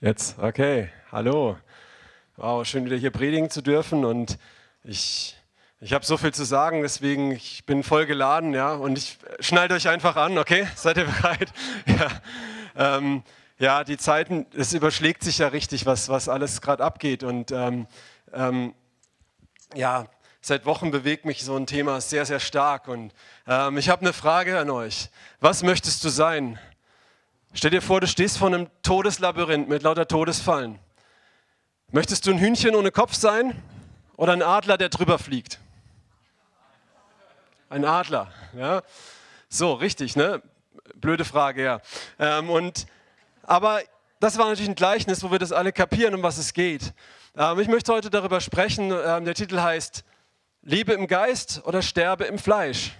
Jetzt, okay, hallo. Wow, schön wieder hier predigen zu dürfen und ich, ich habe so viel zu sagen, deswegen ich bin voll geladen, ja, und ich schnallt euch einfach an, okay? Seid ihr bereit? Ja, ähm, ja die Zeiten, es überschlägt sich ja richtig, was, was alles gerade abgeht und ähm, ähm, ja, seit Wochen bewegt mich so ein Thema sehr, sehr stark und ähm, ich habe eine Frage an euch. Was möchtest du sein? Stell dir vor, du stehst vor einem Todeslabyrinth mit lauter Todesfallen. Möchtest du ein Hühnchen ohne Kopf sein oder ein Adler, der drüber fliegt? Ein Adler, ja. So, richtig, ne? Blöde Frage, ja. Ähm, und, aber das war natürlich ein Gleichnis, wo wir das alle kapieren, um was es geht. Ähm, ich möchte heute darüber sprechen. Ähm, der Titel heißt Lebe im Geist oder sterbe im Fleisch.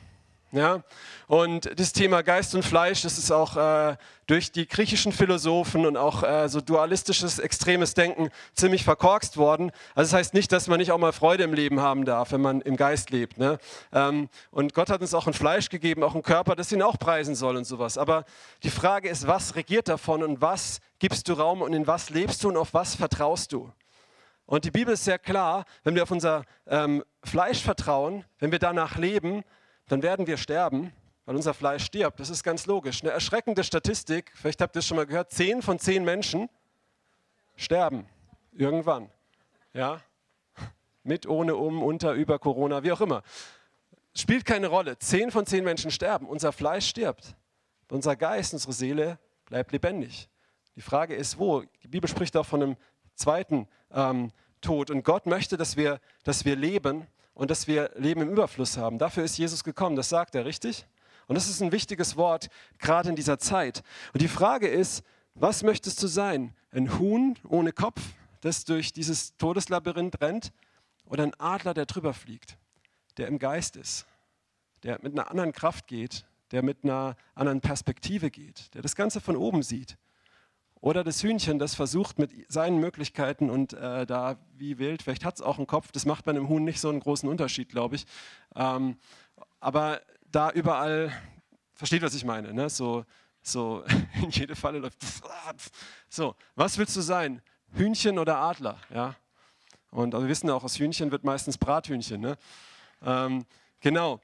Ja? Und das Thema Geist und Fleisch, das ist auch äh, durch die griechischen Philosophen und auch äh, so dualistisches, extremes Denken ziemlich verkorkst worden. Also das heißt nicht, dass man nicht auch mal Freude im Leben haben darf, wenn man im Geist lebt. Ne? Ähm, und Gott hat uns auch ein Fleisch gegeben, auch einen Körper, das ihn auch preisen soll und sowas. Aber die Frage ist, was regiert davon und was gibst du Raum und in was lebst du und auf was vertraust du? Und die Bibel ist sehr klar, wenn wir auf unser ähm, Fleisch vertrauen, wenn wir danach leben, dann werden wir sterben, weil unser Fleisch stirbt. Das ist ganz logisch. Eine erschreckende Statistik, vielleicht habt ihr es schon mal gehört, zehn von zehn Menschen sterben irgendwann. Ja? Mit, ohne, um, unter, über Corona, wie auch immer. Spielt keine Rolle. Zehn von zehn Menschen sterben. Unser Fleisch stirbt. Unser Geist, unsere Seele bleibt lebendig. Die Frage ist, wo? Die Bibel spricht auch von einem zweiten ähm, Tod. Und Gott möchte, dass wir, dass wir leben und dass wir Leben im Überfluss haben. Dafür ist Jesus gekommen, das sagt er, richtig? Und das ist ein wichtiges Wort, gerade in dieser Zeit. Und die Frage ist, was möchtest du sein? Ein Huhn ohne Kopf, das durch dieses Todeslabyrinth rennt? Oder ein Adler, der drüber fliegt, der im Geist ist, der mit einer anderen Kraft geht, der mit einer anderen Perspektive geht, der das Ganze von oben sieht? Oder das Hühnchen, das versucht mit seinen Möglichkeiten und äh, da wie wild, vielleicht hat es auch einen Kopf, das macht bei einem Huhn nicht so einen großen Unterschied, glaube ich. Ähm, aber da überall, versteht, was ich meine, ne? so, so in jede Falle läuft. So, was willst du sein? Hühnchen oder Adler? Ja? Und wir wissen auch, aus Hühnchen wird meistens Brathühnchen. Ne? Ähm, genau.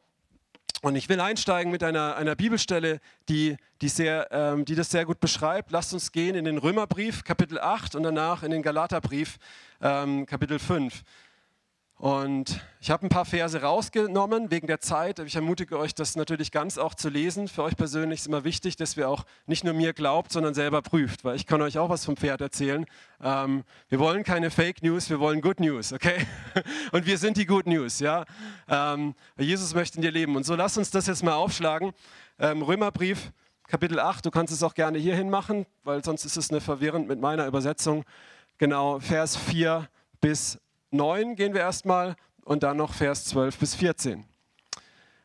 Und ich will einsteigen mit einer, einer Bibelstelle, die, die, sehr, ähm, die das sehr gut beschreibt. Lasst uns gehen in den Römerbrief, Kapitel 8 und danach in den Galaterbrief, ähm, Kapitel 5. Und ich habe ein paar Verse rausgenommen wegen der Zeit. Ich ermutige euch, das natürlich ganz auch zu lesen. Für euch persönlich ist immer wichtig, dass wir auch nicht nur mir glaubt, sondern selber prüft, weil ich kann euch auch was vom Pferd erzählen. Ähm, wir wollen keine Fake News, wir wollen Good News, okay? Und wir sind die Good News, ja? Ähm, Jesus möchte in dir leben. Und so lasst uns das jetzt mal aufschlagen. Ähm, Römerbrief, Kapitel 8, du kannst es auch gerne hierhin machen, weil sonst ist es eine verwirrend mit meiner Übersetzung. Genau, Vers 4 bis 9 gehen wir erstmal und dann noch Vers 12 bis 14.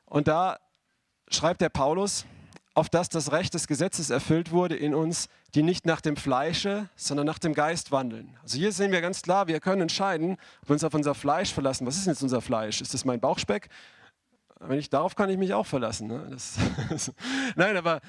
Und da schreibt der Paulus, auf dass das Recht des Gesetzes erfüllt wurde in uns, die nicht nach dem Fleische, sondern nach dem Geist wandeln. Also hier sehen wir ganz klar, wir können entscheiden, ob wir uns auf unser Fleisch verlassen. Was ist denn jetzt unser Fleisch? Ist das mein Bauchspeck? Wenn ich, darauf kann ich mich auch verlassen. Ne? Das, Nein, aber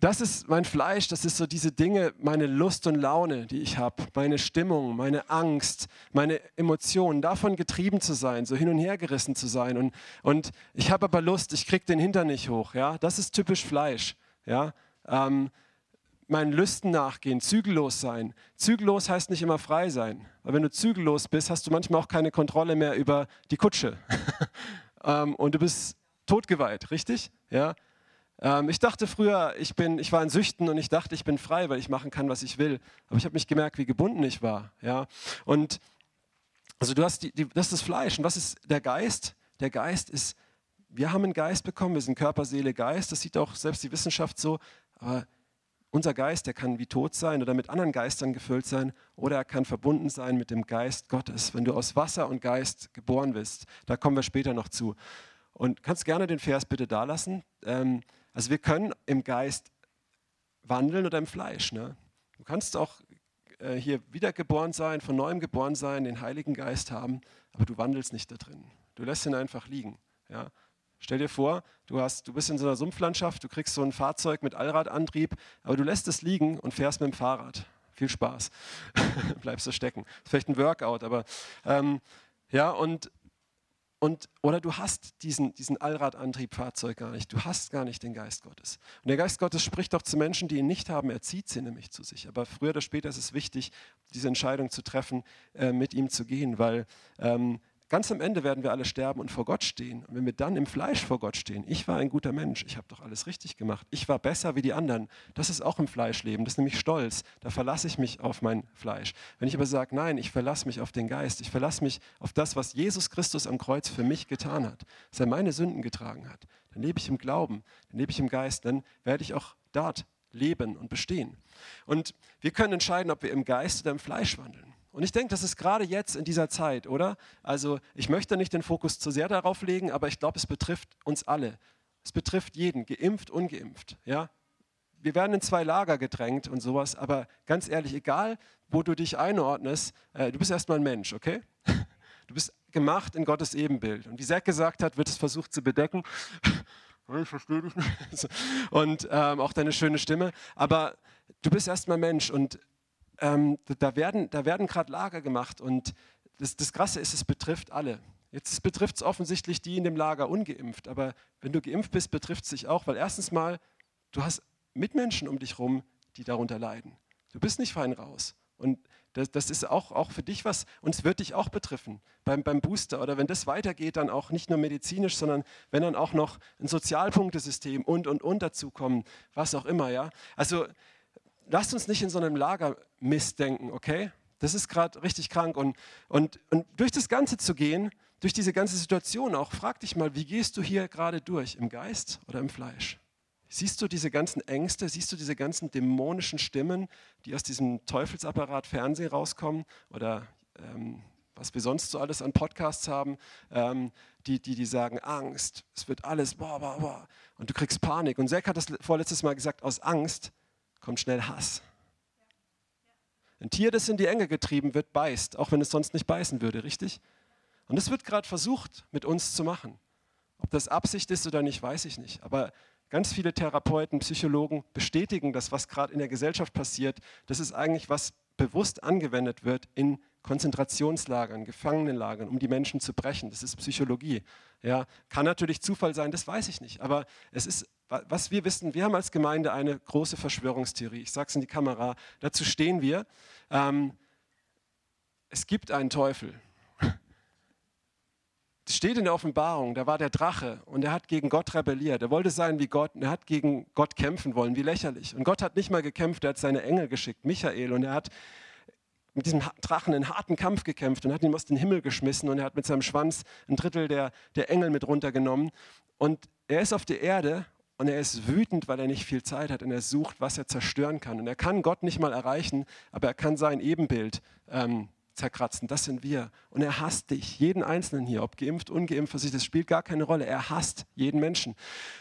das ist mein Fleisch, das ist so diese Dinge, meine Lust und Laune, die ich habe, meine Stimmung, meine Angst, meine Emotionen, davon getrieben zu sein, so hin und her gerissen zu sein. Und, und ich habe aber Lust, ich kriege den Hintern nicht hoch. Ja? Das ist typisch Fleisch. Ja? Ähm, meinen Lüsten nachgehen, zügellos sein. Zügellos heißt nicht immer frei sein. Weil wenn du zügellos bist, hast du manchmal auch keine Kontrolle mehr über die Kutsche. ähm, und du bist totgeweiht, richtig? Ja? Ähm, ich dachte früher, ich, bin, ich war in Süchten und ich dachte, ich bin frei, weil ich machen kann, was ich will. Aber ich habe mich gemerkt, wie gebunden ich war. Ja? Und also du hast die, die, das ist das Fleisch. Und was ist der Geist? Der Geist ist, wir haben einen Geist bekommen, wir sind Körper, Seele, Geist. Das sieht auch selbst die Wissenschaft so. Aber unser Geist, der kann wie tot sein oder mit anderen Geistern gefüllt sein oder er kann verbunden sein mit dem Geist Gottes, wenn du aus Wasser und Geist geboren bist. Da kommen wir später noch zu. Und kannst gerne den Vers bitte da lassen. Ähm, also wir können im Geist wandeln oder im Fleisch. Ne? Du kannst auch äh, hier wiedergeboren sein, von neuem geboren sein, den Heiligen Geist haben, aber du wandelst nicht da drin. Du lässt ihn einfach liegen. Ja? Stell dir vor, du, hast, du bist in so einer Sumpflandschaft, du kriegst so ein Fahrzeug mit Allradantrieb, aber du lässt es liegen und fährst mit dem Fahrrad. viel Spaß. Bleibst du stecken. Vielleicht ein Workout, aber ähm, ja, und, und, oder du hast diesen, diesen Allradantriebfahrzeug gar nicht. Du hast gar nicht den Geist Gottes. Und der Geist Gottes spricht doch zu Menschen, die ihn nicht haben. Er zieht sie nämlich zu sich. Aber früher oder später ist es wichtig, diese Entscheidung zu treffen, äh, mit ihm zu gehen, weil ähm, Ganz am Ende werden wir alle sterben und vor Gott stehen. Und wenn wir dann im Fleisch vor Gott stehen, ich war ein guter Mensch, ich habe doch alles richtig gemacht, ich war besser wie die anderen, das ist auch im Fleischleben, das ist nämlich Stolz, da verlasse ich mich auf mein Fleisch. Wenn ich aber sage, nein, ich verlasse mich auf den Geist, ich verlasse mich auf das, was Jesus Christus am Kreuz für mich getan hat, dass er meine Sünden getragen hat, dann lebe ich im Glauben, dann lebe ich im Geist, dann werde ich auch dort leben und bestehen. Und wir können entscheiden, ob wir im Geist oder im Fleisch wandeln. Und ich denke, das ist gerade jetzt in dieser Zeit, oder? Also ich möchte nicht den Fokus zu sehr darauf legen, aber ich glaube, es betrifft uns alle. Es betrifft jeden, geimpft, ungeimpft. Ja? Wir werden in zwei Lager gedrängt und sowas, aber ganz ehrlich, egal wo du dich einordnest, äh, du bist erstmal ein Mensch, okay? Du bist gemacht in Gottes Ebenbild. Und wie Zack gesagt hat, wird es versucht zu bedecken. Ich verstehe dich nicht. Und ähm, auch deine schöne Stimme. Aber du bist erstmal Mensch und ähm, da werden, da werden gerade Lager gemacht und das, das Krasse ist, es betrifft alle. Jetzt betrifft es offensichtlich die in dem Lager ungeimpft, aber wenn du geimpft bist, betrifft es dich auch, weil erstens mal, du hast Mitmenschen um dich herum, die darunter leiden. Du bist nicht fein raus. Und das, das, ist auch, auch für dich was, und es wird dich auch betreffen beim, beim Booster oder wenn das weitergeht, dann auch nicht nur medizinisch, sondern wenn dann auch noch ein Sozialpunktesystem und, und, und dazukommen, was auch immer, ja. Also lasst uns nicht in so einem Lager missdenken, okay? Das ist gerade richtig krank. Und, und, und durch das Ganze zu gehen, durch diese ganze Situation auch, frag dich mal, wie gehst du hier gerade durch? Im Geist oder im Fleisch? Siehst du diese ganzen Ängste, siehst du diese ganzen dämonischen Stimmen, die aus diesem Teufelsapparat Fernsehen rauskommen oder ähm, was wir sonst so alles an Podcasts haben, ähm, die, die, die sagen, Angst, es wird alles, boah, boah, boah. Und du kriegst Panik. Und Zack hat das vorletztes Mal gesagt, aus Angst kommt schnell Hass. Ein Tier, das in die Enge getrieben wird, beißt, auch wenn es sonst nicht beißen würde, richtig? Und das wird gerade versucht, mit uns zu machen. Ob das Absicht ist oder nicht, weiß ich nicht. Aber ganz viele Therapeuten, Psychologen bestätigen das, was gerade in der Gesellschaft passiert. Das ist eigentlich, was bewusst angewendet wird in Konzentrationslagern, Gefangenenlagern, um die Menschen zu brechen. Das ist Psychologie. Ja, kann natürlich Zufall sein, das weiß ich nicht. Aber es ist was wir wissen, wir haben als Gemeinde eine große Verschwörungstheorie. Ich sage es in die Kamera, dazu stehen wir. Ähm, es gibt einen Teufel. Das steht in der Offenbarung, da war der Drache und er hat gegen Gott rebelliert. Er wollte sein wie Gott und er hat gegen Gott kämpfen wollen, wie lächerlich. Und Gott hat nicht mal gekämpft, er hat seine Engel geschickt, Michael, und er hat mit diesem Drachen einen harten Kampf gekämpft und hat ihn aus dem Himmel geschmissen und er hat mit seinem Schwanz ein Drittel der, der Engel mit runtergenommen. Und er ist auf der Erde und er ist wütend, weil er nicht viel Zeit hat und er sucht, was er zerstören kann. Und er kann Gott nicht mal erreichen, aber er kann sein Ebenbild ähm, zerkratzen. Das sind wir. Und er hasst dich, jeden Einzelnen hier, ob geimpft, ungeimpft, das spielt gar keine Rolle. Er hasst jeden Menschen.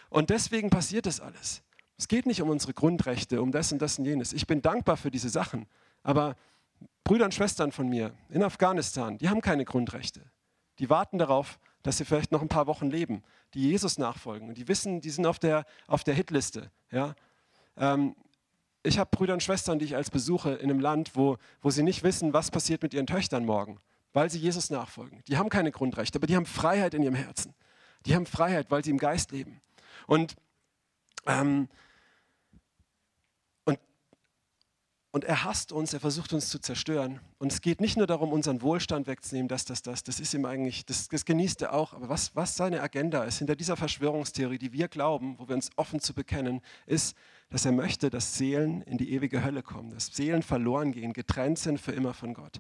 Und deswegen passiert das alles. Es geht nicht um unsere Grundrechte, um das und das und jenes. Ich bin dankbar für diese Sachen. Aber Brüder und Schwestern von mir in Afghanistan, die haben keine Grundrechte. Die warten darauf, dass sie vielleicht noch ein paar Wochen leben, die Jesus nachfolgen. Und die wissen, die sind auf der, auf der Hitliste. Ja? Ähm, ich habe Brüder und Schwestern, die ich als besuche in einem Land, wo, wo sie nicht wissen, was passiert mit ihren Töchtern morgen, weil sie Jesus nachfolgen. Die haben keine Grundrechte, aber die haben Freiheit in ihrem Herzen. Die haben Freiheit, weil sie im Geist leben. Und ähm, Und er hasst uns, er versucht uns zu zerstören. Und es geht nicht nur darum, unseren Wohlstand wegzunehmen, das, das, das, das ist ihm eigentlich, das, das genießt er auch. Aber was, was seine Agenda ist, hinter dieser Verschwörungstheorie, die wir glauben, wo wir uns offen zu bekennen, ist, dass er möchte, dass Seelen in die ewige Hölle kommen, dass Seelen verloren gehen, getrennt sind für immer von Gott.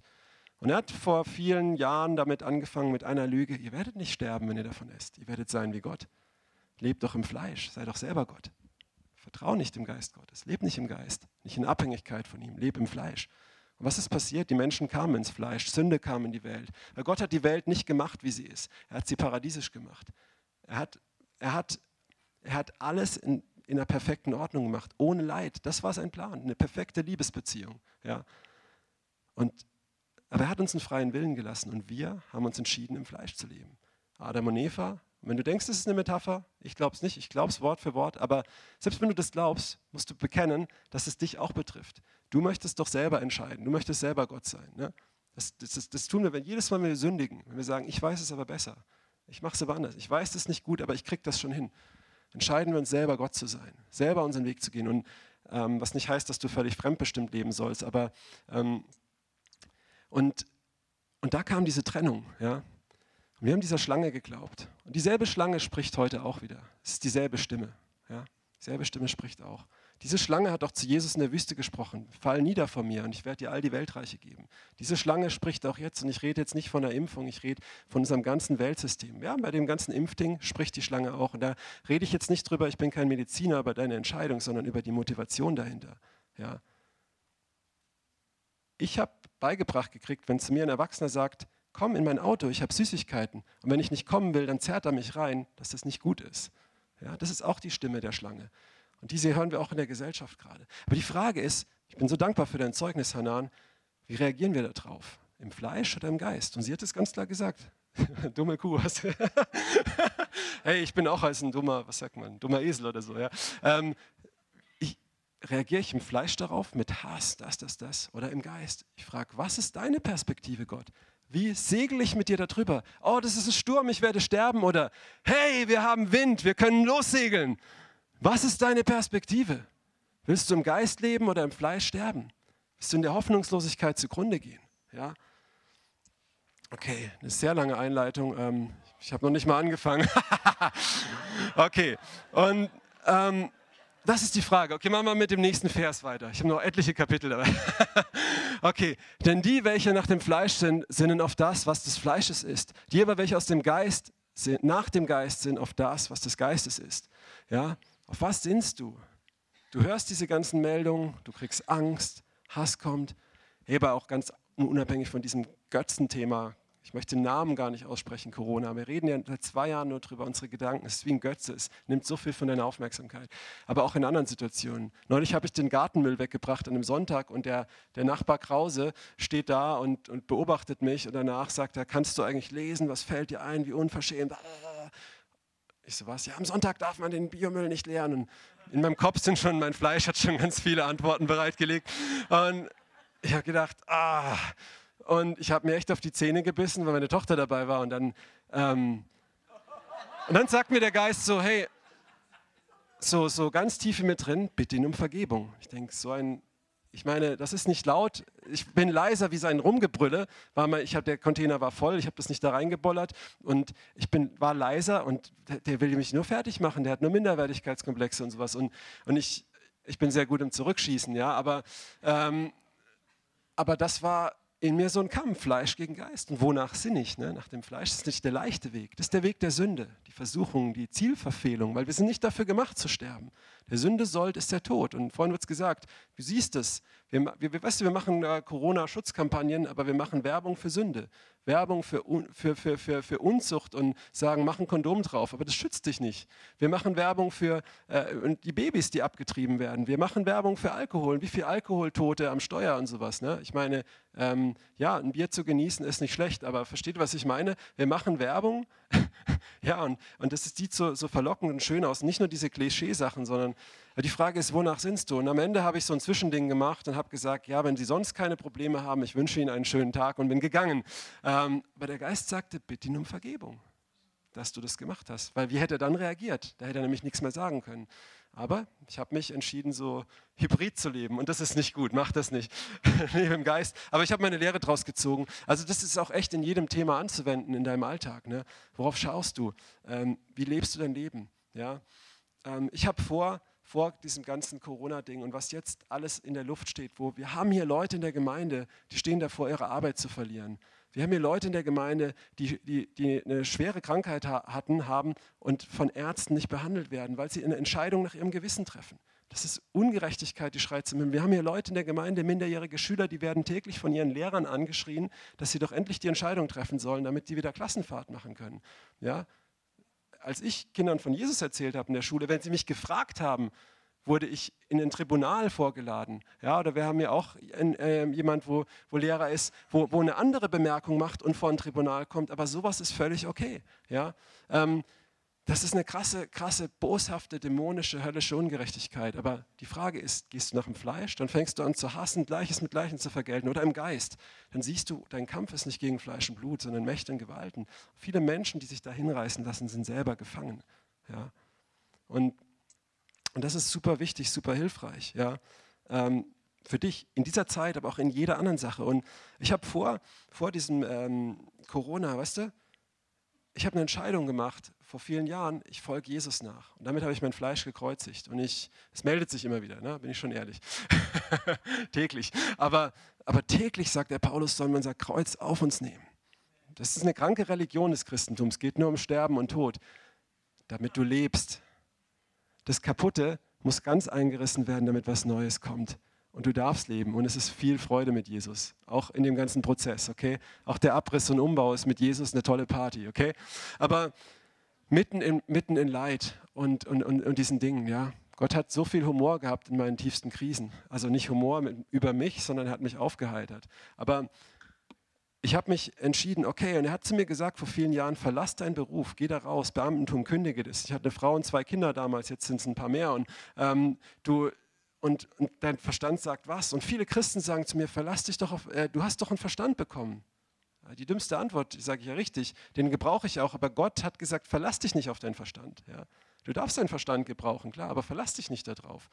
Und er hat vor vielen Jahren damit angefangen mit einer Lüge, ihr werdet nicht sterben, wenn ihr davon esst, ihr werdet sein wie Gott. Lebt doch im Fleisch, sei doch selber Gott. Vertrau nicht dem Geist Gottes. Leb nicht im Geist, nicht in Abhängigkeit von ihm. Leb im Fleisch. Und was ist passiert? Die Menschen kamen ins Fleisch, Sünde kam in die Welt. Weil Gott hat die Welt nicht gemacht, wie sie ist. Er hat sie paradiesisch gemacht. Er hat, er hat, er hat alles in, in einer perfekten Ordnung gemacht, ohne Leid. Das war sein Plan, eine perfekte Liebesbeziehung. Ja. Und, aber er hat uns einen freien Willen gelassen und wir haben uns entschieden, im Fleisch zu leben. Adam und Eva wenn du denkst, es ist eine Metapher, ich glaube es nicht, ich glaube es Wort für Wort, aber selbst wenn du das glaubst, musst du bekennen, dass es dich auch betrifft. Du möchtest doch selber entscheiden, du möchtest selber Gott sein. Ne? Das, das, das, tun wir, wenn jedes Mal, wenn wir sündigen, wenn wir sagen, ich weiß es aber besser, ich mache es aber anders, ich weiß es nicht gut, aber ich kriege das schon hin. Entscheiden wir uns selber, Gott zu sein, selber unseren Weg zu gehen. Und ähm, was nicht heißt, dass du völlig fremdbestimmt leben sollst, aber ähm, und, und da kam diese Trennung, ja. Und wir haben dieser Schlange geglaubt. Und dieselbe Schlange spricht heute auch wieder. Es ist dieselbe Stimme, ja. Dieselbe Stimme spricht auch. Diese Schlange hat auch zu Jesus in der Wüste gesprochen. Fall nieder vor mir und ich werde dir all die Weltreiche geben. Diese Schlange spricht auch jetzt und ich rede jetzt nicht von der Impfung, ich rede von unserem ganzen Weltsystem. Ja, bei dem ganzen Impfding spricht die Schlange auch. Und da rede ich jetzt nicht drüber, ich bin kein Mediziner über deine Entscheidung, sondern über die Motivation dahinter. Ja. Ich habe beigebracht gekriegt, wenn zu mir ein Erwachsener sagt, komm in mein Auto, ich habe Süßigkeiten. Und wenn ich nicht kommen will, dann zerrt er mich rein, dass das nicht gut ist. Ja, das ist auch die Stimme der Schlange. Und diese hören wir auch in der Gesellschaft gerade. Aber die Frage ist, ich bin so dankbar für dein Zeugnis, Hanan, wie reagieren wir darauf? Im Fleisch oder im Geist? Und sie hat es ganz klar gesagt. Dumme Kuh. Hey, ich bin auch als ein dummer, was sagt man, dummer Esel oder so. Ja? Ähm, ich, reagiere ich im Fleisch darauf mit Hass, das, das, das oder im Geist? Ich frage, was ist deine Perspektive, Gott? Wie segel ich mit dir darüber? Oh, das ist ein Sturm, ich werde sterben. Oder hey, wir haben Wind, wir können lossegeln. Was ist deine Perspektive? Willst du im Geist leben oder im Fleisch sterben? Willst du in der Hoffnungslosigkeit zugrunde gehen? Ja? Okay, eine sehr lange Einleitung. Ähm, ich habe noch nicht mal angefangen. okay, und ähm, das ist die Frage. Okay, machen wir mit dem nächsten Vers weiter. Ich habe noch etliche Kapitel dabei. okay, denn die, welche nach dem Fleisch sind, sinnen auf das, was des Fleisches ist. Die aber, welche aus dem Geist sind, nach dem Geist sind, auf das, was des Geistes ist. Ja, auf was sinnst du? Du hörst diese ganzen Meldungen, du kriegst Angst, Hass kommt, aber auch ganz unabhängig von diesem Götzenthema. Ich möchte den Namen gar nicht aussprechen, Corona. Wir reden ja seit zwei Jahren nur drüber, unsere Gedanken. Es ist wie ein Götze, es nimmt so viel von deiner Aufmerksamkeit. Aber auch in anderen Situationen. Neulich habe ich den Gartenmüll weggebracht an einem Sonntag und der, der Nachbar Krause steht da und, und beobachtet mich und danach sagt er, kannst du eigentlich lesen, was fällt dir ein, wie unverschämt. Ich so, was? Ja, am Sonntag darf man den Biomüll nicht leeren. Und in meinem Kopf sind schon, mein Fleisch hat schon ganz viele Antworten bereitgelegt. Und ich habe gedacht, ah. Und ich habe mir echt auf die Zähne gebissen, weil meine Tochter dabei war. Und dann, ähm, und dann sagt mir der Geist so, hey, so, so ganz tief in mir drin, bitte ihn um Vergebung. Ich denke, so ein ich meine, das ist nicht laut. Ich bin leiser wie sein Rumgebrülle. War mal, ich hab, der Container war voll, ich habe das nicht da reingebollert und ich bin, war leiser und der, der, will mich nur fertig machen. Der hat nur Minderwertigkeitskomplexe und sowas. Und, und ich, ich bin sehr gut im Zurückschießen, ja, aber, ähm, aber das war in mir so ein Kampf, Fleisch gegen Geist. Und wonach sinne ich? Ne? Nach dem Fleisch das ist nicht der leichte Weg. Das ist der Weg der Sünde, Versuchung, die Zielverfehlung, weil wir sind nicht dafür gemacht zu sterben. Der Sünde sollt ist der Tod. Und vorhin wird es gesagt, du siehst es. Wir, wir, weißt du, wir machen äh, Corona-Schutzkampagnen, aber wir machen Werbung für Sünde. Werbung für, für, für, für, für Unzucht und sagen, mach ein Kondom drauf, aber das schützt dich nicht. Wir machen Werbung für äh, die Babys, die abgetrieben werden. Wir machen Werbung für Alkohol. Wie viele Alkoholtote am Steuer und sowas. Ne? Ich meine, ähm, ja, ein Bier zu genießen ist nicht schlecht, aber versteht, was ich meine? Wir machen Werbung, ja, und, und das die so, so verlockend und schön aus. Nicht nur diese Klischeesachen, sondern die Frage ist, wonach sinnst du? Und am Ende habe ich so ein Zwischending gemacht und habe gesagt, ja, wenn Sie sonst keine Probleme haben, ich wünsche Ihnen einen schönen Tag und bin gegangen. Ähm, aber der Geist sagte, bitte ihn um Vergebung, dass du das gemacht hast. Weil wie hätte er dann reagiert? Da hätte er nämlich nichts mehr sagen können. Aber ich habe mich entschieden, so hybrid zu leben. Und das ist nicht gut, mach das nicht. Lebe im Geist. Aber ich habe meine Lehre daraus gezogen. Also das ist auch echt in jedem Thema anzuwenden in deinem Alltag. Ne? Worauf schaust du? Ähm, wie lebst du dein Leben? Ja? Ähm, ich habe vor, vor diesem ganzen Corona-Ding und was jetzt alles in der Luft steht, wo wir haben hier Leute in der Gemeinde, die stehen davor, ihre Arbeit zu verlieren. Wir haben hier Leute in der Gemeinde, die, die, die eine schwere Krankheit ha hatten, haben und von Ärzten nicht behandelt werden, weil sie eine Entscheidung nach ihrem Gewissen treffen. Das ist Ungerechtigkeit, die schreit zum Himmel. Wir haben hier Leute in der Gemeinde, minderjährige Schüler, die werden täglich von ihren Lehrern angeschrien, dass sie doch endlich die Entscheidung treffen sollen, damit die wieder Klassenfahrt machen können. Ja? als ich Kindern von Jesus erzählt habe in der Schule, wenn sie mich gefragt haben, wurde ich in ein Tribunal vorgeladen. Ja, oder wir haben ja auch ein, äh, jemand, wo, wo Lehrer ist, wo, wo eine andere Bemerkung macht und vor ein Tribunal kommt, aber sowas ist völlig okay. Ja, ähm, das ist eine krasse, krasse, boshafte, dämonische, höllische Ungerechtigkeit. Aber die Frage ist, gehst du nach dem Fleisch, dann fängst du an zu hassen, Gleiches mit Gleichen zu vergelten. Oder im Geist, dann siehst du, dein Kampf ist nicht gegen Fleisch und Blut, sondern Mächte und Gewalten. Viele Menschen, die sich da hinreißen lassen, sind selber gefangen. Ja? Und, und das ist super wichtig, super hilfreich. Ja? Ähm, für dich in dieser Zeit, aber auch in jeder anderen Sache. Und ich habe vor, vor diesem ähm, Corona, weißt du, ich habe eine Entscheidung gemacht vor vielen Jahren, ich folge Jesus nach. Und damit habe ich mein Fleisch gekreuzigt. Und ich, es meldet sich immer wieder, ne? bin ich schon ehrlich. täglich. Aber, aber täglich, sagt der Paulus, soll man sein Kreuz auf uns nehmen. Das ist eine kranke Religion des Christentums, geht nur um Sterben und Tod, damit du lebst. Das Kaputte muss ganz eingerissen werden, damit was Neues kommt und du darfst leben und es ist viel Freude mit Jesus, auch in dem ganzen Prozess, okay? Auch der Abriss und Umbau ist mit Jesus eine tolle Party, okay? Aber mitten in, mitten in Leid und, und, und, und diesen Dingen, ja. Gott hat so viel Humor gehabt in meinen tiefsten Krisen. Also nicht Humor mit, über mich, sondern er hat mich aufgeheitert. Aber ich habe mich entschieden, okay, und er hat zu mir gesagt vor vielen Jahren, verlass deinen Beruf, geh da raus, Beamtentum, kündige das. Ich hatte eine Frau und zwei Kinder damals, jetzt sind es ein paar mehr. Und ähm, du, und, dein Verstand sagt was. Und viele Christen sagen zu mir, verlass dich doch auf, äh, du hast doch einen Verstand bekommen. Die dümmste Antwort, sage ich ja richtig, den gebrauche ich auch, aber Gott hat gesagt, verlass dich nicht auf deinen Verstand. Ja. Du darfst deinen Verstand gebrauchen, klar, aber verlass dich nicht darauf.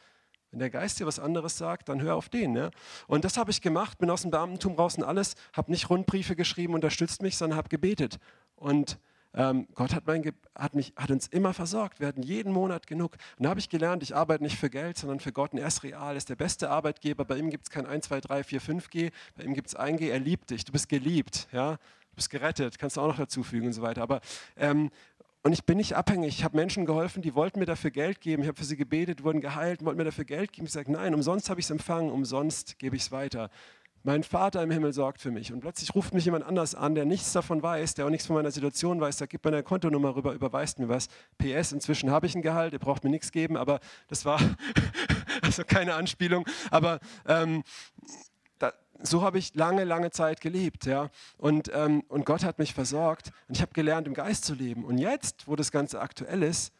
Wenn der Geist dir was anderes sagt, dann hör auf den. Ja. Und das habe ich gemacht, bin aus dem Beamtentum raus und alles, habe nicht Rundbriefe geschrieben, unterstützt mich, sondern habe gebetet. Und ähm, Gott hat, mein, hat, mich, hat uns immer versorgt. Wir hatten jeden Monat genug. Und da habe ich gelernt, ich arbeite nicht für Geld, sondern für Gott. Und er ist real, ist der beste Arbeitgeber. Bei ihm gibt es kein 1, 2, 3, 4, 5G. Bei ihm gibt es 1G. Er liebt dich. Du bist geliebt. Ja? Du bist gerettet. Kannst du auch noch dazu fügen und so weiter. Aber ähm, und ich bin nicht abhängig. Ich habe Menschen geholfen, die wollten mir dafür Geld geben. Ich habe für sie gebetet, wurden geheilt, wollten mir dafür Geld geben. Ich sage, nein, umsonst habe ich es empfangen, umsonst gebe ich es weiter. Mein Vater im Himmel sorgt für mich. Und plötzlich ruft mich jemand anders an, der nichts davon weiß, der auch nichts von meiner Situation weiß. Da gibt meine Kontonummer rüber, überweist mir was. PS, inzwischen habe ich ein Gehalt, ihr braucht mir nichts geben, aber das war also keine Anspielung. Aber ähm, so habe ich lange, lange Zeit gelebt. Ja? Und, ähm, und Gott hat mich versorgt. Und ich habe gelernt, im Geist zu leben. Und jetzt, wo das Ganze aktuell ist,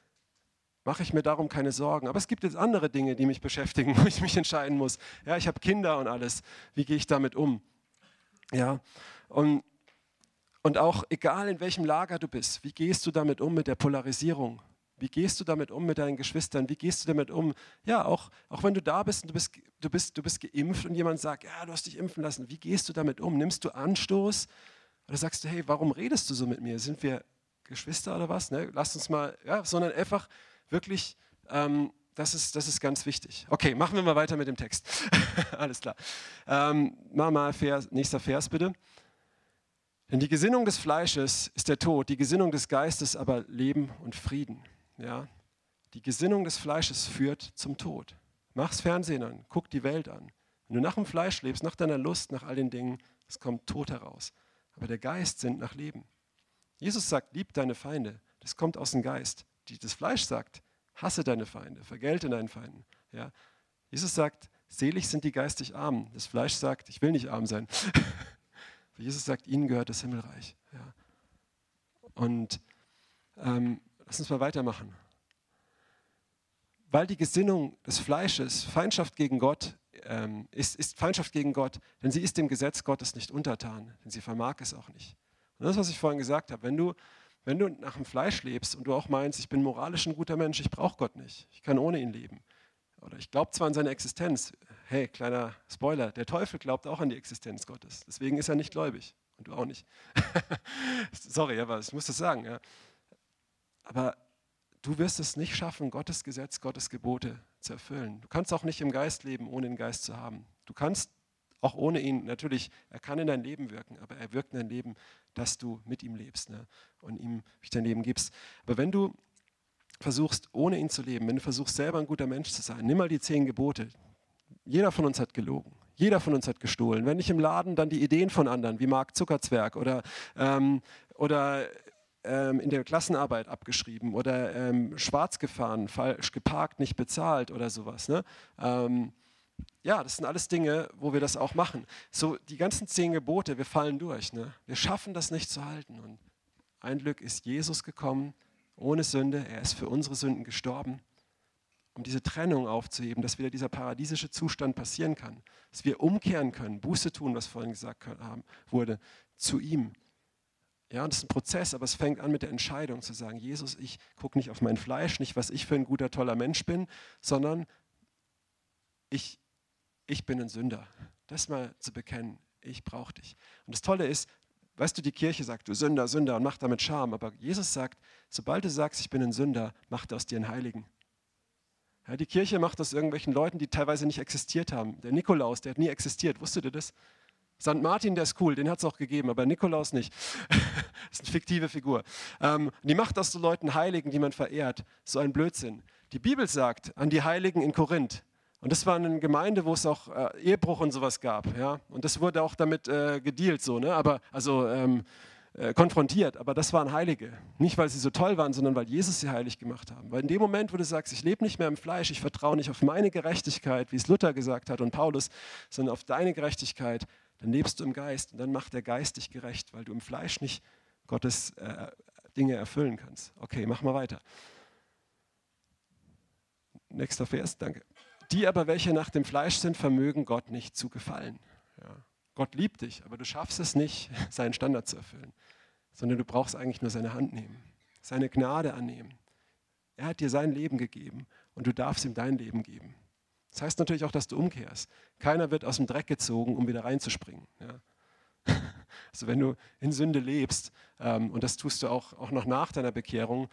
mache ich mir darum keine Sorgen. Aber es gibt jetzt andere Dinge, die mich beschäftigen, wo ich mich entscheiden muss. Ja, ich habe Kinder und alles. Wie gehe ich damit um? Ja, und, und auch egal in welchem Lager du bist, wie gehst du damit um mit der Polarisierung? Wie gehst du damit um mit deinen Geschwistern? Wie gehst du damit um? Ja, auch, auch wenn du da bist und du bist, du, bist, du bist geimpft und jemand sagt, ja, du hast dich impfen lassen. Wie gehst du damit um? Nimmst du Anstoß? Oder sagst du, hey, warum redest du so mit mir? Sind wir Geschwister oder was? Ne? Lass uns mal, ja, sondern einfach wirklich, ähm, das, ist, das ist ganz wichtig. Okay, machen wir mal weiter mit dem Text. Alles klar. Ähm, mal Vers, nächster Vers bitte. Denn die Gesinnung des Fleisches ist der Tod, die Gesinnung des Geistes aber Leben und Frieden. Ja? Die Gesinnung des Fleisches führt zum Tod. Mach's Fernsehen an, guck die Welt an. Wenn du nach dem Fleisch lebst, nach deiner Lust, nach all den Dingen, es kommt Tod heraus. Aber der Geist sinnt nach Leben. Jesus sagt, lieb deine Feinde. Das kommt aus dem Geist das Fleisch sagt, hasse deine Feinde, vergelte deinen Feinden. Ja? Jesus sagt, selig sind die geistig Armen. Das Fleisch sagt, ich will nicht arm sein. Jesus sagt, ihnen gehört das Himmelreich. Ja? Und ähm, lass uns mal weitermachen. Weil die Gesinnung des Fleisches Feindschaft gegen Gott ähm, ist, ist Feindschaft gegen Gott, denn sie ist dem Gesetz Gottes nicht untertan, denn sie vermag es auch nicht. Und das, was ich vorhin gesagt habe, wenn du wenn du nach dem Fleisch lebst und du auch meinst, ich bin moralisch ein guter Mensch, ich brauche Gott nicht, ich kann ohne ihn leben. Oder ich glaube zwar an seine Existenz, hey, kleiner Spoiler, der Teufel glaubt auch an die Existenz Gottes. Deswegen ist er nicht gläubig und du auch nicht. Sorry, aber ich muss das sagen. Ja. Aber du wirst es nicht schaffen, Gottes Gesetz, Gottes Gebote zu erfüllen. Du kannst auch nicht im Geist leben, ohne den Geist zu haben. Du kannst auch ohne ihn, natürlich, er kann in dein Leben wirken, aber er wirkt in dein Leben, dass du mit ihm lebst ne? und ihm dein Leben gibst. Aber wenn du versuchst, ohne ihn zu leben, wenn du versuchst, selber ein guter Mensch zu sein, nimm mal die zehn Gebote. Jeder von uns hat gelogen. Jeder von uns hat gestohlen. Wenn nicht im Laden, dann die Ideen von anderen, wie Mark Zuckerzwerg oder, ähm, oder ähm, in der Klassenarbeit abgeschrieben oder ähm, schwarz gefahren, falsch geparkt, nicht bezahlt oder sowas. Ne? Ähm, ja, das sind alles Dinge, wo wir das auch machen. So die ganzen zehn Gebote, wir fallen durch. Ne? Wir schaffen das nicht zu halten. Und ein Glück ist Jesus gekommen ohne Sünde. Er ist für unsere Sünden gestorben, um diese Trennung aufzuheben, dass wieder dieser paradiesische Zustand passieren kann, dass wir umkehren können, Buße tun, was vorhin gesagt wurde, zu ihm. Ja, das ist ein Prozess, aber es fängt an mit der Entscheidung zu sagen, Jesus, ich gucke nicht auf mein Fleisch, nicht was ich für ein guter, toller Mensch bin, sondern ich, ich bin ein Sünder. Das mal zu bekennen, ich brauche dich. Und das Tolle ist, weißt du, die Kirche sagt, du Sünder, Sünder und macht damit Scham, aber Jesus sagt, sobald du sagst, ich bin ein Sünder, macht aus dir einen Heiligen. Ja, die Kirche macht aus irgendwelchen Leuten, die teilweise nicht existiert haben. Der Nikolaus, der hat nie existiert, wusstet ihr das? St. Martin, der ist cool, den hat es auch gegeben, aber Nikolaus nicht. das ist eine fiktive Figur. Ähm, die macht aus so Leuten Heiligen, die man verehrt. So ein Blödsinn. Die Bibel sagt an die Heiligen in Korinth, und das war eine Gemeinde, wo es auch äh, Ehebruch und sowas gab. Ja? Und das wurde auch damit äh, gedealt, so, ne? aber, also ähm, äh, konfrontiert. Aber das waren Heilige. Nicht, weil sie so toll waren, sondern weil Jesus sie heilig gemacht haben. Weil in dem Moment, wo du sagst, ich lebe nicht mehr im Fleisch, ich vertraue nicht auf meine Gerechtigkeit, wie es Luther gesagt hat und Paulus, sondern auf deine Gerechtigkeit, dann lebst du im Geist und dann macht der Geist dich gerecht, weil du im Fleisch nicht Gottes äh, Dinge erfüllen kannst. Okay, mach mal weiter. Nächster Vers, danke. Die aber, welche nach dem Fleisch sind, vermögen Gott nicht zu gefallen. Ja. Gott liebt dich, aber du schaffst es nicht, seinen Standard zu erfüllen, sondern du brauchst eigentlich nur seine Hand nehmen, seine Gnade annehmen. Er hat dir sein Leben gegeben und du darfst ihm dein Leben geben. Das heißt natürlich auch, dass du umkehrst. Keiner wird aus dem Dreck gezogen, um wieder reinzuspringen. Ja. Also wenn du in Sünde lebst, ähm, und das tust du auch, auch noch nach deiner Bekehrung,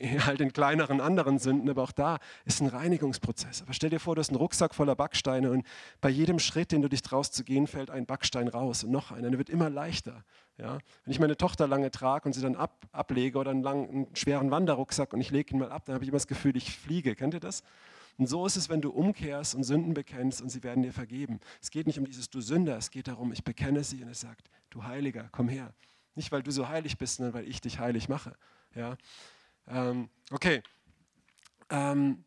halt in kleineren anderen Sünden, aber auch da ist ein Reinigungsprozess. Aber stell dir vor, du hast einen Rucksack voller Backsteine und bei jedem Schritt, den du dich traust zu gehen, fällt ein Backstein raus und noch einer. Der wird immer leichter. Ja? Wenn ich meine Tochter lange trage und sie dann ab, ablege oder einen, langen, einen schweren Wanderrucksack und ich lege ihn mal ab, dann habe ich immer das Gefühl, ich fliege. Kennt ihr das? Und so ist es, wenn du umkehrst und Sünden bekennst und sie werden dir vergeben. Es geht nicht um dieses Du Sünder, es geht darum, ich bekenne sie und es sagt, du Heiliger, komm her. Nicht, weil du so heilig bist, sondern weil ich dich heilig mache. Ja? Ähm, okay. Ähm,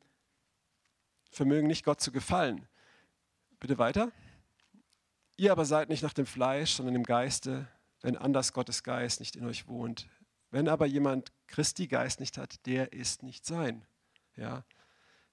vermögen nicht Gott zu gefallen. Bitte weiter. Ihr aber seid nicht nach dem Fleisch, sondern im Geiste, wenn anders Gottes Geist nicht in euch wohnt. Wenn aber jemand Christi Geist nicht hat, der ist nicht sein. Ja?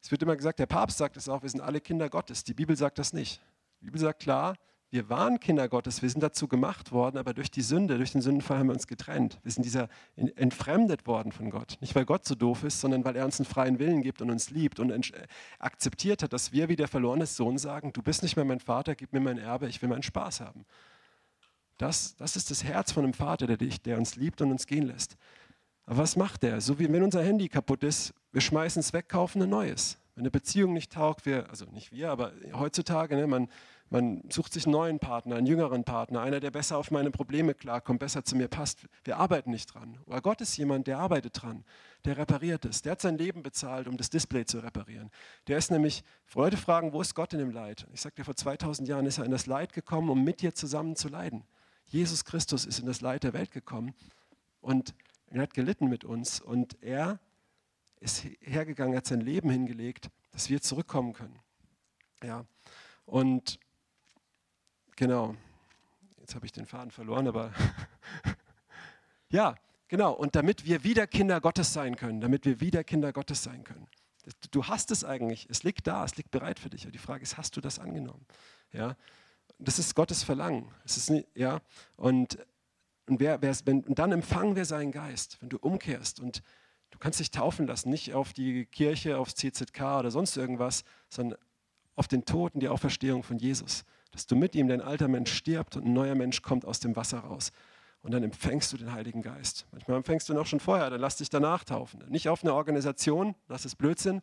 Es wird immer gesagt, der Papst sagt es auch, wir sind alle Kinder Gottes. Die Bibel sagt das nicht. Die Bibel sagt klar, wir waren Kinder Gottes, wir sind dazu gemacht worden, aber durch die Sünde, durch den Sündenfall haben wir uns getrennt. Wir sind dieser entfremdet worden von Gott. Nicht, weil Gott so doof ist, sondern weil er uns einen freien Willen gibt und uns liebt und akzeptiert hat, dass wir wie der verlorene Sohn sagen, du bist nicht mehr mein Vater, gib mir mein Erbe, ich will meinen Spaß haben. Das, das ist das Herz von einem Vater, der, dich, der uns liebt und uns gehen lässt. Aber was macht er? So wie wenn unser Handy kaputt ist, wir schmeißen es weg, kaufen ein neues. Wenn eine Beziehung nicht taugt, wir, also nicht wir, aber heutzutage, ne, man, man sucht sich einen neuen Partner, einen jüngeren Partner, einer, der besser auf meine Probleme klarkommt, besser zu mir passt. Wir arbeiten nicht dran. Aber Gott ist jemand, der arbeitet dran, der repariert es. Der hat sein Leben bezahlt, um das Display zu reparieren. Der ist nämlich, Leute fragen, wo ist Gott in dem Leid? Ich sage dir, vor 2000 Jahren ist er in das Leid gekommen, um mit dir zusammen zu leiden. Jesus Christus ist in das Leid der Welt gekommen und er hat gelitten mit uns und er ist hergegangen, hat sein Leben hingelegt, dass wir zurückkommen können. Ja, und Genau. Jetzt habe ich den Faden verloren, aber ja, genau. Und damit wir wieder Kinder Gottes sein können, damit wir wieder Kinder Gottes sein können. Du hast es eigentlich, es liegt da, es liegt bereit für dich. Aber die Frage ist, hast du das angenommen? Ja, das ist Gottes Verlangen. Es ist ja, und, und, wer, wer, wenn, und dann empfangen wir seinen Geist, wenn du umkehrst und du kannst dich taufen lassen, nicht auf die Kirche, aufs CZK oder sonst irgendwas, sondern auf den Tod und die Auferstehung von Jesus dass du mit ihm, dein alter Mensch stirbt und ein neuer Mensch kommt aus dem Wasser raus. Und dann empfängst du den Heiligen Geist. Manchmal empfängst du ihn auch schon vorher, dann lass dich danach taufen. Nicht auf eine Organisation, das ist Blödsinn.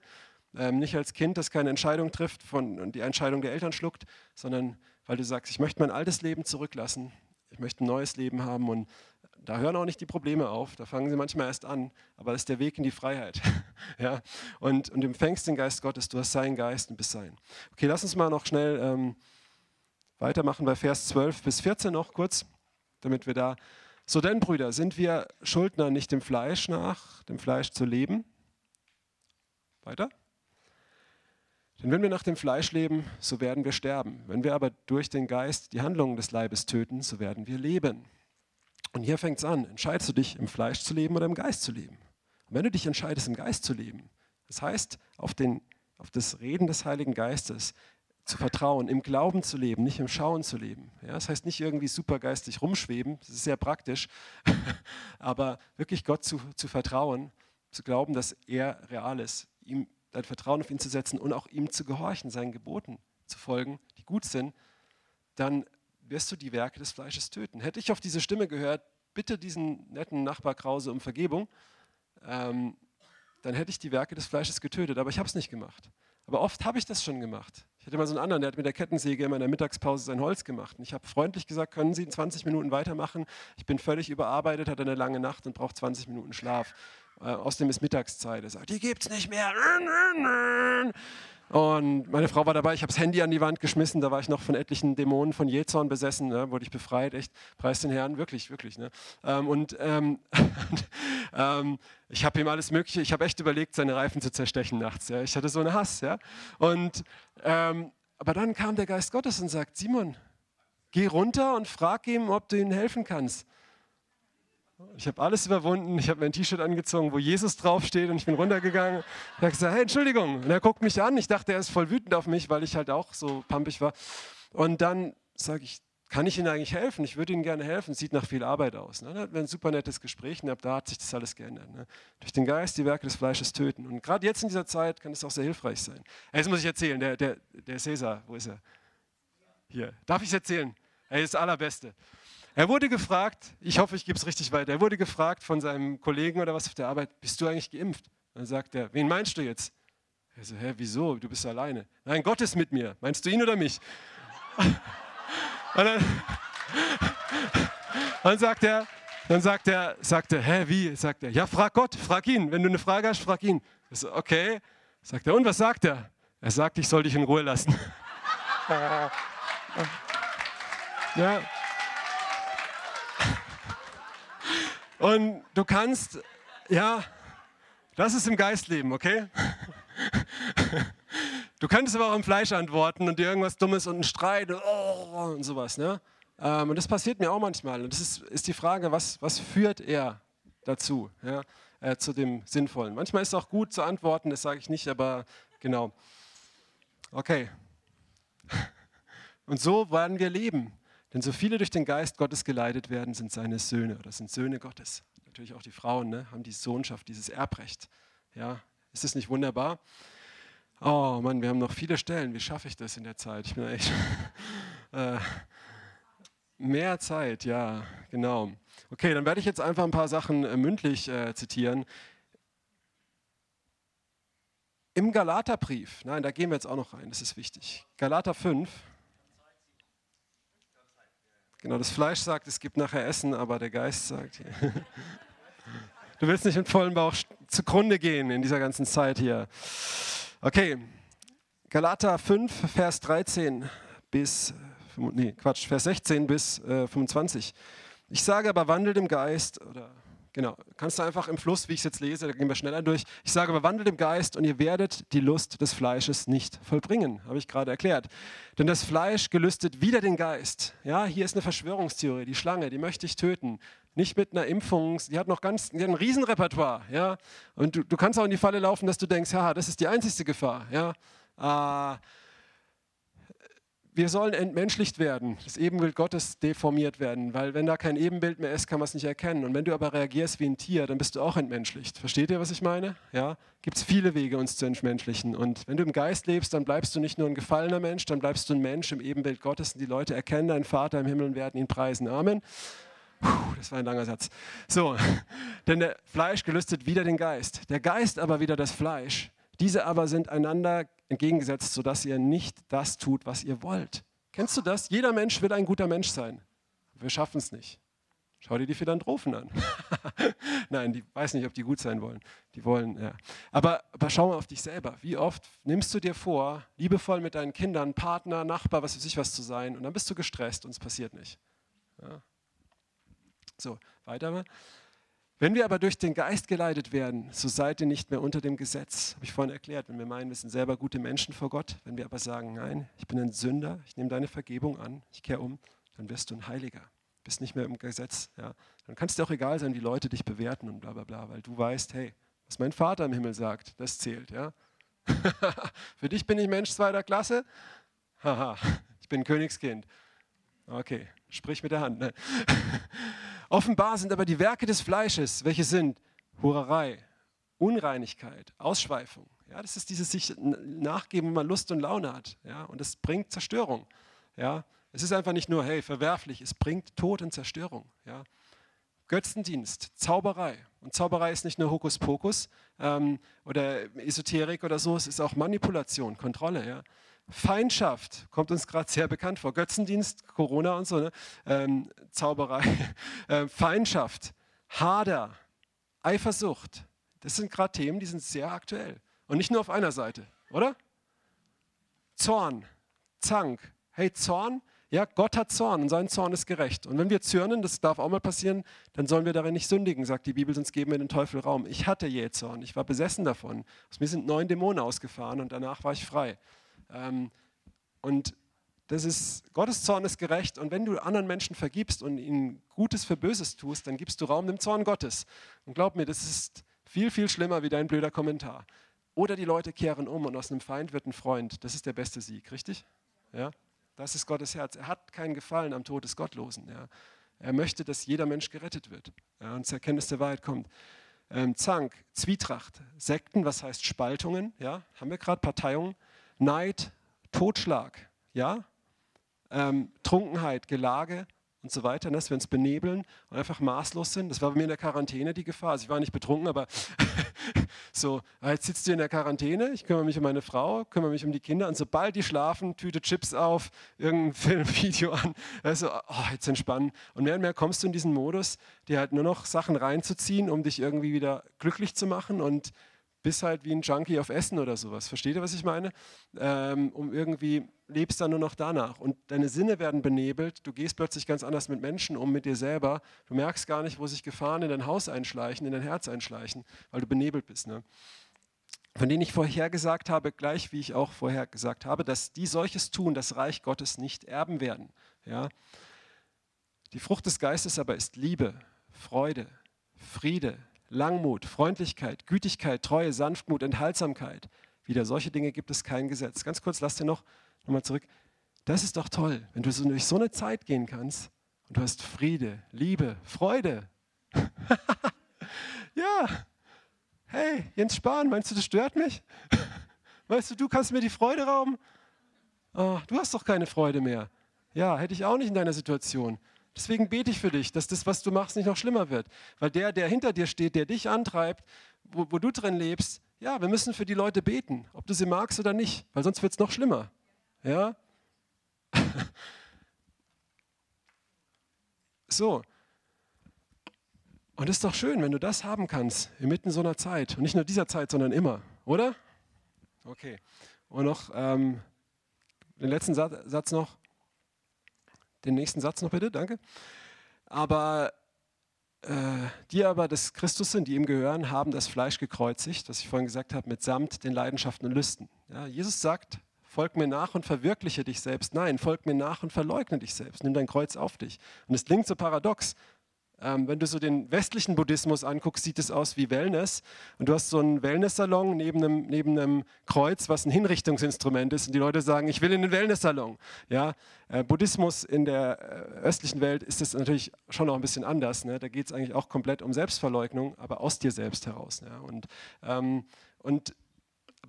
Ähm, nicht als Kind, das keine Entscheidung trifft von, und die Entscheidung der Eltern schluckt, sondern weil du sagst, ich möchte mein altes Leben zurücklassen, ich möchte ein neues Leben haben und da hören auch nicht die Probleme auf, da fangen sie manchmal erst an, aber das ist der Weg in die Freiheit. ja? und, und du empfängst den Geist Gottes, du hast seinen Geist und bist sein. Okay, lass uns mal noch schnell ähm, weitermachen bei Vers 12 bis 14 noch kurz, damit wir da. So denn, Brüder, sind wir Schuldner nicht dem Fleisch nach, dem Fleisch zu leben? Weiter. Denn wenn wir nach dem Fleisch leben, so werden wir sterben. Wenn wir aber durch den Geist die Handlungen des Leibes töten, so werden wir leben. Und hier fängt es an. Entscheidest du dich, im Fleisch zu leben oder im Geist zu leben? Und wenn du dich entscheidest, im Geist zu leben, das heißt, auf, den, auf das Reden des Heiligen Geistes zu vertrauen, im Glauben zu leben, nicht im Schauen zu leben. Ja, das heißt nicht irgendwie supergeistig rumschweben, das ist sehr praktisch, aber wirklich Gott zu, zu vertrauen, zu glauben, dass er real ist, ihm dein Vertrauen auf ihn zu setzen und auch ihm zu gehorchen, seinen Geboten zu folgen, die gut sind, dann wirst du die Werke des Fleisches töten. Hätte ich auf diese Stimme gehört, bitte diesen netten Nachbar Krause um Vergebung, ähm, dann hätte ich die Werke des Fleisches getötet, aber ich habe es nicht gemacht. Aber oft habe ich das schon gemacht. Ich hatte mal so einen anderen, der hat mit der Kettensäge in meiner Mittagspause sein Holz gemacht. Und ich habe freundlich gesagt, können Sie in 20 Minuten weitermachen? Ich bin völlig überarbeitet, hatte eine lange Nacht und brauche 20 Minuten Schlaf. Äh, außerdem ist Mittagszeit. Er sagt, die gibt es nicht mehr. Und meine Frau war dabei, ich habe das Handy an die Wand geschmissen, da war ich noch von etlichen Dämonen von Jezorn besessen, ne? wurde ich befreit, echt, preis den Herrn, wirklich, wirklich. Ne? Ähm, und ähm, ähm, ich habe ihm alles Mögliche, ich habe echt überlegt, seine Reifen zu zerstechen nachts. Ja? Ich hatte so einen Hass. Ja? Und, ähm, aber dann kam der Geist Gottes und sagt, Simon, geh runter und frag ihm, ob du ihm helfen kannst. Ich habe alles überwunden. Ich habe mir ein T-Shirt angezogen, wo Jesus draufsteht und ich bin runtergegangen. Ich habe gesagt, hey, Entschuldigung. Und er guckt mich an. Ich dachte, er ist voll wütend auf mich, weil ich halt auch so pampig war. Und dann sage ich, kann ich Ihnen eigentlich helfen? Ich würde Ihnen gerne helfen. Sieht nach viel Arbeit aus. Ne? Dann hatten wir ein super nettes Gespräch und ab da hat sich das alles geändert. Ne? Durch den Geist die Werke des Fleisches töten. Und gerade jetzt in dieser Zeit kann es auch sehr hilfreich sein. Jetzt muss ich erzählen, der, der, der Cäsar, wo ist er? Hier. Darf ich es erzählen? Er ist das Allerbeste. Er wurde gefragt, ich hoffe, ich gebe es richtig weiter, er wurde gefragt von seinem Kollegen oder was auf der Arbeit, bist du eigentlich geimpft? Dann sagt er, wen meinst du jetzt? Er so, hä, wieso? Du bist alleine. Nein, Gott ist mit mir. Meinst du ihn oder mich? Und dann, dann sagt er, dann sagt er, sagt er, hä, wie? Sagt er, ja, frag Gott, frag ihn. Wenn du eine Frage hast, frag ihn. So, okay. Sagt er, und was sagt er? Er sagt, ich soll dich in Ruhe lassen. ja. Und du kannst, ja, das ist im Geistleben, okay? Du könntest aber auch im Fleisch antworten und dir irgendwas Dummes und einen Streit und, oh, und sowas. Ne? Ähm, und das passiert mir auch manchmal. Und das ist, ist die Frage, was, was führt er dazu, ja? äh, zu dem Sinnvollen? Manchmal ist es auch gut zu antworten, das sage ich nicht, aber genau. Okay. Und so werden wir leben. Denn so viele durch den Geist Gottes geleitet werden, sind seine Söhne oder sind Söhne Gottes. Natürlich auch die Frauen ne, haben die Sohnschaft, dieses Erbrecht. Ja, ist das nicht wunderbar? Oh Mann, wir haben noch viele Stellen. Wie schaffe ich das in der Zeit? Ich bin echt äh, mehr Zeit, ja, genau. Okay, dann werde ich jetzt einfach ein paar Sachen äh, mündlich äh, zitieren. Im Galaterbrief, nein, da gehen wir jetzt auch noch rein, das ist wichtig. Galater 5, Genau, das Fleisch sagt, es gibt nachher Essen, aber der Geist sagt, du willst nicht mit vollem Bauch zugrunde gehen in dieser ganzen Zeit hier. Okay, Galater 5, Vers 13 bis, nee, Quatsch, Vers 16 bis äh, 25. Ich sage aber, wandelt im Geist, oder Genau, kannst du einfach im Fluss, wie ich es jetzt lese, da gehen wir schneller durch. Ich sage, bewandelt im Geist und ihr werdet die Lust des Fleisches nicht vollbringen, habe ich gerade erklärt. Denn das Fleisch gelüstet wieder den Geist. Ja, hier ist eine Verschwörungstheorie, die Schlange, die möchte ich töten. Nicht mit einer Impfung, die hat noch ganz, die hat ein Riesenrepertoire. Ja, und du, du kannst auch in die Falle laufen, dass du denkst, ja, das ist die einzigste Gefahr. Ja, äh, wir sollen entmenschlicht werden, das Ebenbild Gottes deformiert werden, weil wenn da kein Ebenbild mehr ist, kann man es nicht erkennen. Und wenn du aber reagierst wie ein Tier, dann bist du auch entmenschlicht. Versteht ihr, was ich meine? Ja, gibt es viele Wege, uns zu entmenschlichen. Und wenn du im Geist lebst, dann bleibst du nicht nur ein gefallener Mensch, dann bleibst du ein Mensch im Ebenbild Gottes und die Leute erkennen deinen Vater im Himmel und werden ihn preisen. Amen. Puh, das war ein langer Satz. So, denn der Fleisch gelüstet wieder den Geist, der Geist aber wieder das Fleisch. Diese aber sind einander entgegengesetzt, sodass ihr nicht das tut, was ihr wollt. Kennst du das? Jeder Mensch will ein guter Mensch sein. Wir schaffen es nicht. Schau dir die Philanthropen an. Nein, die weiß nicht, ob die gut sein wollen. Die wollen, ja. Aber, aber schau mal auf dich selber. Wie oft nimmst du dir vor, liebevoll mit deinen Kindern, Partner, Nachbar, was weiß ich was zu sein, und dann bist du gestresst und es passiert nicht. Ja. So, weiter mal. Wenn wir aber durch den Geist geleitet werden, so seid ihr nicht mehr unter dem Gesetz. Habe ich vorhin erklärt. Wenn wir meinen, wir sind selber gute Menschen vor Gott, wenn wir aber sagen, nein, ich bin ein Sünder, ich nehme deine Vergebung an, ich kehre um, dann wirst du ein Heiliger. Bist nicht mehr im Gesetz. Ja. Dann kann es dir auch egal sein, wie Leute dich bewerten und bla bla bla, weil du weißt, hey, Was mein Vater im Himmel sagt, das zählt. Ja? Für dich bin ich Mensch zweiter Klasse? Haha, ich bin Königskind. Okay, sprich mit der Hand. Ne? Offenbar sind aber die Werke des Fleisches, welche sind Hurerei, Unreinigkeit, Ausschweifung. Ja, das ist dieses sich nachgeben, wenn man Lust und Laune hat. Ja, und das bringt Zerstörung. Ja, es ist einfach nicht nur, hey, verwerflich, es bringt Tod und Zerstörung. Ja. Götzendienst, Zauberei. Und Zauberei ist nicht nur Hokuspokus ähm, oder Esoterik oder so, es ist auch Manipulation, Kontrolle. Ja. Feindschaft kommt uns gerade sehr bekannt vor. Götzendienst, Corona und so, ne? ähm, Zauberei. äh, Feindschaft, Hader, Eifersucht. Das sind gerade Themen, die sind sehr aktuell. Und nicht nur auf einer Seite, oder? Zorn, Zank. Hey, Zorn, ja, Gott hat Zorn und sein Zorn ist gerecht. Und wenn wir zürnen, das darf auch mal passieren, dann sollen wir darin nicht sündigen, sagt die Bibel, sonst geben wir den Teufel Raum. Ich hatte je Zorn, ich war besessen davon. Aus mir sind neun Dämonen ausgefahren und danach war ich frei. Ähm, und das ist, Gottes Zorn ist gerecht und wenn du anderen Menschen vergibst und ihnen Gutes für Böses tust, dann gibst du Raum dem Zorn Gottes. Und glaub mir, das ist viel, viel schlimmer wie dein blöder Kommentar. Oder die Leute kehren um und aus einem Feind wird ein Freund. Das ist der beste Sieg, richtig? Ja? Das ist Gottes Herz. Er hat keinen Gefallen am Tod des Gottlosen. Ja? Er möchte, dass jeder Mensch gerettet wird ja, und zur Erkenntnis der Wahrheit kommt. Ähm, Zank, Zwietracht, Sekten, was heißt Spaltungen? Ja? Haben wir gerade Parteiungen? Neid, Totschlag, ja? Ähm, Trunkenheit, Gelage und so weiter, ne? dass wir uns benebeln und einfach maßlos sind. Das war bei mir in der Quarantäne die Gefahr. Also ich war nicht betrunken, aber so, ah, jetzt sitzt du in der Quarantäne, ich kümmere mich um meine Frau, kümmere mich um die Kinder und sobald die schlafen, Tüte Chips auf, irgendein Filmvideo an, also oh, jetzt entspannen. Und mehr und mehr kommst du in diesen Modus, dir halt nur noch Sachen reinzuziehen, um dich irgendwie wieder glücklich zu machen und bist halt wie ein Junkie auf Essen oder sowas. Versteht ihr, was ich meine? Ähm, um irgendwie lebst dann nur noch danach und deine Sinne werden benebelt. Du gehst plötzlich ganz anders mit Menschen um, mit dir selber. Du merkst gar nicht, wo sich Gefahren in dein Haus einschleichen, in dein Herz einschleichen, weil du benebelt bist. Ne? Von denen ich vorher gesagt habe, gleich wie ich auch vorher gesagt habe, dass die solches tun, das Reich Gottes nicht erben werden. Ja? Die Frucht des Geistes aber ist Liebe, Freude, Friede, Langmut, Freundlichkeit, Gütigkeit, Treue, Sanftmut, Enthaltsamkeit. Wieder solche Dinge gibt es kein Gesetz. Ganz kurz, lass dir noch nochmal zurück. Das ist doch toll, wenn du durch so eine Zeit gehen kannst und du hast Friede, Liebe, Freude. ja, hey, Jens Spahn, meinst du, das stört mich? weißt du, du kannst mir die Freude rauben? Oh, du hast doch keine Freude mehr. Ja, hätte ich auch nicht in deiner Situation. Deswegen bete ich für dich, dass das, was du machst, nicht noch schlimmer wird. Weil der, der hinter dir steht, der dich antreibt, wo, wo du drin lebst, ja, wir müssen für die Leute beten, ob du sie magst oder nicht, weil sonst wird es noch schlimmer. Ja? so. Und es ist doch schön, wenn du das haben kannst, inmitten so einer Zeit. Und nicht nur dieser Zeit, sondern immer, oder? Okay. Und noch ähm, den letzten Satz noch. Den nächsten Satz noch bitte, danke. Aber äh, die aber des Christus sind, die ihm gehören, haben das Fleisch gekreuzigt, das ich vorhin gesagt habe, mitsamt den Leidenschaften und Lüsten. Ja, Jesus sagt, folg mir nach und verwirkliche dich selbst. Nein, folg mir nach und verleugne dich selbst. Nimm dein Kreuz auf dich. Und es klingt so paradox, ähm, wenn du so den westlichen Buddhismus anguckst, sieht es aus wie Wellness. Und du hast so einen Wellness-Salon neben einem, neben einem Kreuz, was ein Hinrichtungsinstrument ist. Und die Leute sagen, ich will in den Wellness-Salon. Ja? Äh, Buddhismus in der äh, östlichen Welt ist es natürlich schon noch ein bisschen anders. Ne? Da geht es eigentlich auch komplett um Selbstverleugnung, aber aus dir selbst heraus. Ja? Und, ähm, und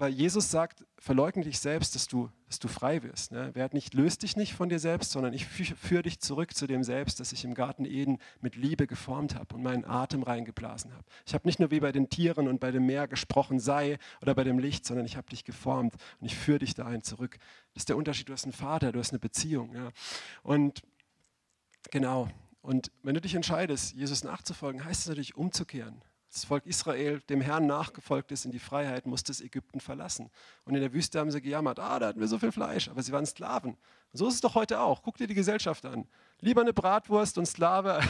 weil Jesus sagt, verleugne dich selbst, dass du, dass du frei wirst. Ne? Wer nicht, löst dich nicht von dir selbst, sondern ich führe dich zurück zu dem Selbst, das ich im Garten Eden mit Liebe geformt habe und meinen Atem reingeblasen habe. Ich habe nicht nur wie bei den Tieren und bei dem Meer gesprochen, sei oder bei dem Licht, sondern ich habe dich geformt und ich führe dich dahin zurück. Das ist der Unterschied. Du hast einen Vater, du hast eine Beziehung. Ja? Und genau. Und wenn du dich entscheidest, Jesus nachzufolgen, heißt es natürlich umzukehren das Volk Israel dem Herrn nachgefolgt ist in die Freiheit, musste es Ägypten verlassen. Und in der Wüste haben sie gejammert, ah, da hatten wir so viel Fleisch, aber sie waren Sklaven. Und so ist es doch heute auch. Guck dir die Gesellschaft an. Lieber eine Bratwurst und Sklave.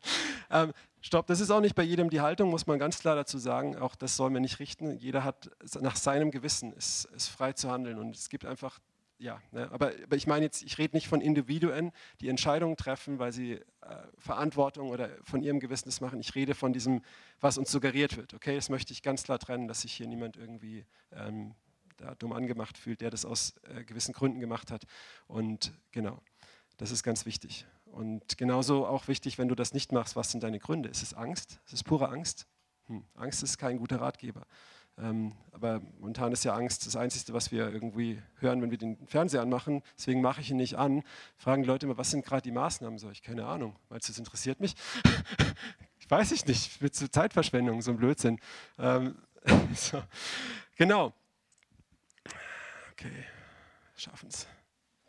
ähm, stopp, das ist auch nicht bei jedem die Haltung, muss man ganz klar dazu sagen. Auch das soll man nicht richten. Jeder hat nach seinem Gewissen, ist, ist frei zu handeln. Und es gibt einfach ja, ne, aber, aber ich meine jetzt, ich rede nicht von Individuen, die Entscheidungen treffen, weil sie äh, Verantwortung oder von ihrem Gewissen machen. Ich rede von diesem, was uns suggeriert wird. Okay, das möchte ich ganz klar trennen, dass sich hier niemand irgendwie ähm, da dumm angemacht fühlt, der das aus äh, gewissen Gründen gemacht hat. Und genau, das ist ganz wichtig. Und genauso auch wichtig, wenn du das nicht machst, was sind deine Gründe? Ist es Angst? Ist es pure Angst? Hm, Angst ist kein guter Ratgeber. Ähm, aber momentan ist ja Angst das Einzige, was wir irgendwie hören, wenn wir den Fernseher anmachen. Deswegen mache ich ihn nicht an. Fragen die Leute immer, was sind gerade die Maßnahmen? So, ich keine Ahnung. Meinst du, das interessiert mich? ich weiß ich nicht. Wird zu Zeitverschwendung, so ein Blödsinn. Ähm, so. Genau. Okay, schaffen es.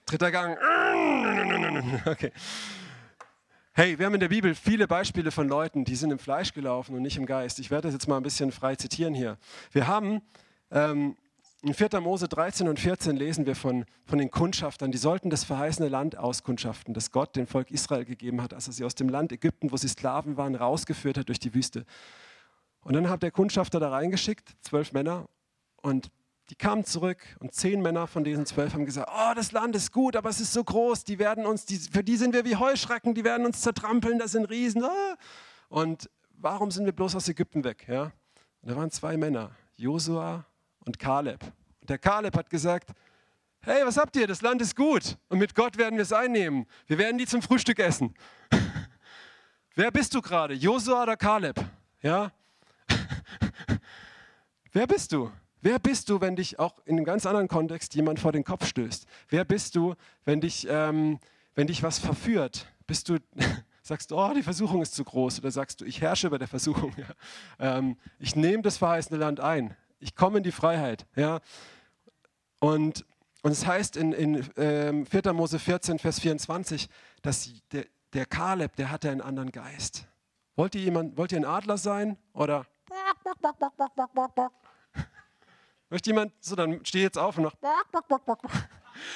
Dritter Gang. Okay. Hey, wir haben in der Bibel viele Beispiele von Leuten, die sind im Fleisch gelaufen und nicht im Geist. Ich werde das jetzt mal ein bisschen frei zitieren hier. Wir haben ähm, in 4. Mose 13 und 14 lesen wir von, von den Kundschaftern, die sollten das verheißene Land auskundschaften, das Gott dem Volk Israel gegeben hat, als er sie aus dem Land Ägypten, wo sie Sklaven waren, rausgeführt hat durch die Wüste. Und dann hat der Kundschafter da reingeschickt, zwölf Männer, und die kamen zurück und zehn Männer von diesen zwölf haben gesagt, oh, das Land ist gut, aber es ist so groß, die werden uns, die, für die sind wir wie Heuschrecken, die werden uns zertrampeln, das sind Riesen. Ah. Und warum sind wir bloß aus Ägypten weg? Ja? Und da waren zwei Männer, Josua und Kaleb. Und der Kaleb hat gesagt, hey, was habt ihr? Das Land ist gut und mit Gott werden wir es einnehmen. Wir werden die zum Frühstück essen. Wer bist du gerade? Josua oder Kaleb? Ja? Wer bist du? Wer bist du, wenn dich auch in einem ganz anderen Kontext jemand vor den Kopf stößt? Wer bist du, wenn dich, ähm, wenn dich was verführt? Bist du, sagst du, oh, die Versuchung ist zu groß? Oder sagst du, ich herrsche über der Versuchung? Ja? Ähm, ich nehme das verheißene Land ein. Ich komme in die Freiheit. Ja? Und, und es heißt in, in ähm, 4. Mose 14, Vers 24, dass der, der Kaleb, der hatte einen anderen Geist. Wollt ihr, jemand, wollt ihr ein Adler sein? Oder Möchte jemand, so dann steh jetzt auf und mach.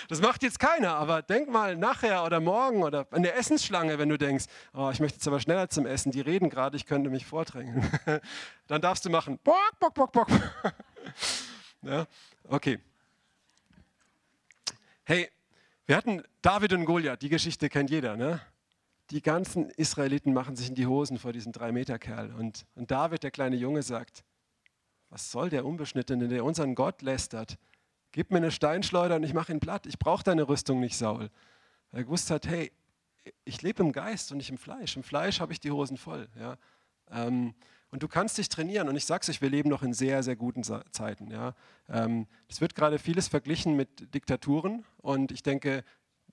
Das macht jetzt keiner, aber denk mal nachher oder morgen oder an der Essensschlange, wenn du denkst, oh, ich möchte jetzt aber schneller zum Essen, die reden gerade, ich könnte mich vordrängen. Dann darfst du machen. Ja, okay. Hey, wir hatten David und Goliath, die Geschichte kennt jeder, ne? Die ganzen Israeliten machen sich in die Hosen vor diesem Drei-Meter-Kerl. Und, und David, der kleine Junge, sagt, was soll der Unbeschnittene, der unseren Gott lästert? Gib mir eine Steinschleuder und ich mache ihn platt. Ich brauche deine Rüstung nicht, Saul. Weil er gewusst hat, hey, ich lebe im Geist und nicht im Fleisch. Im Fleisch habe ich die Hosen voll. Ja? Ähm, und du kannst dich trainieren. Und ich sage es euch, wir leben noch in sehr, sehr guten Zeiten. Ja? Ähm, es wird gerade vieles verglichen mit Diktaturen. Und ich denke,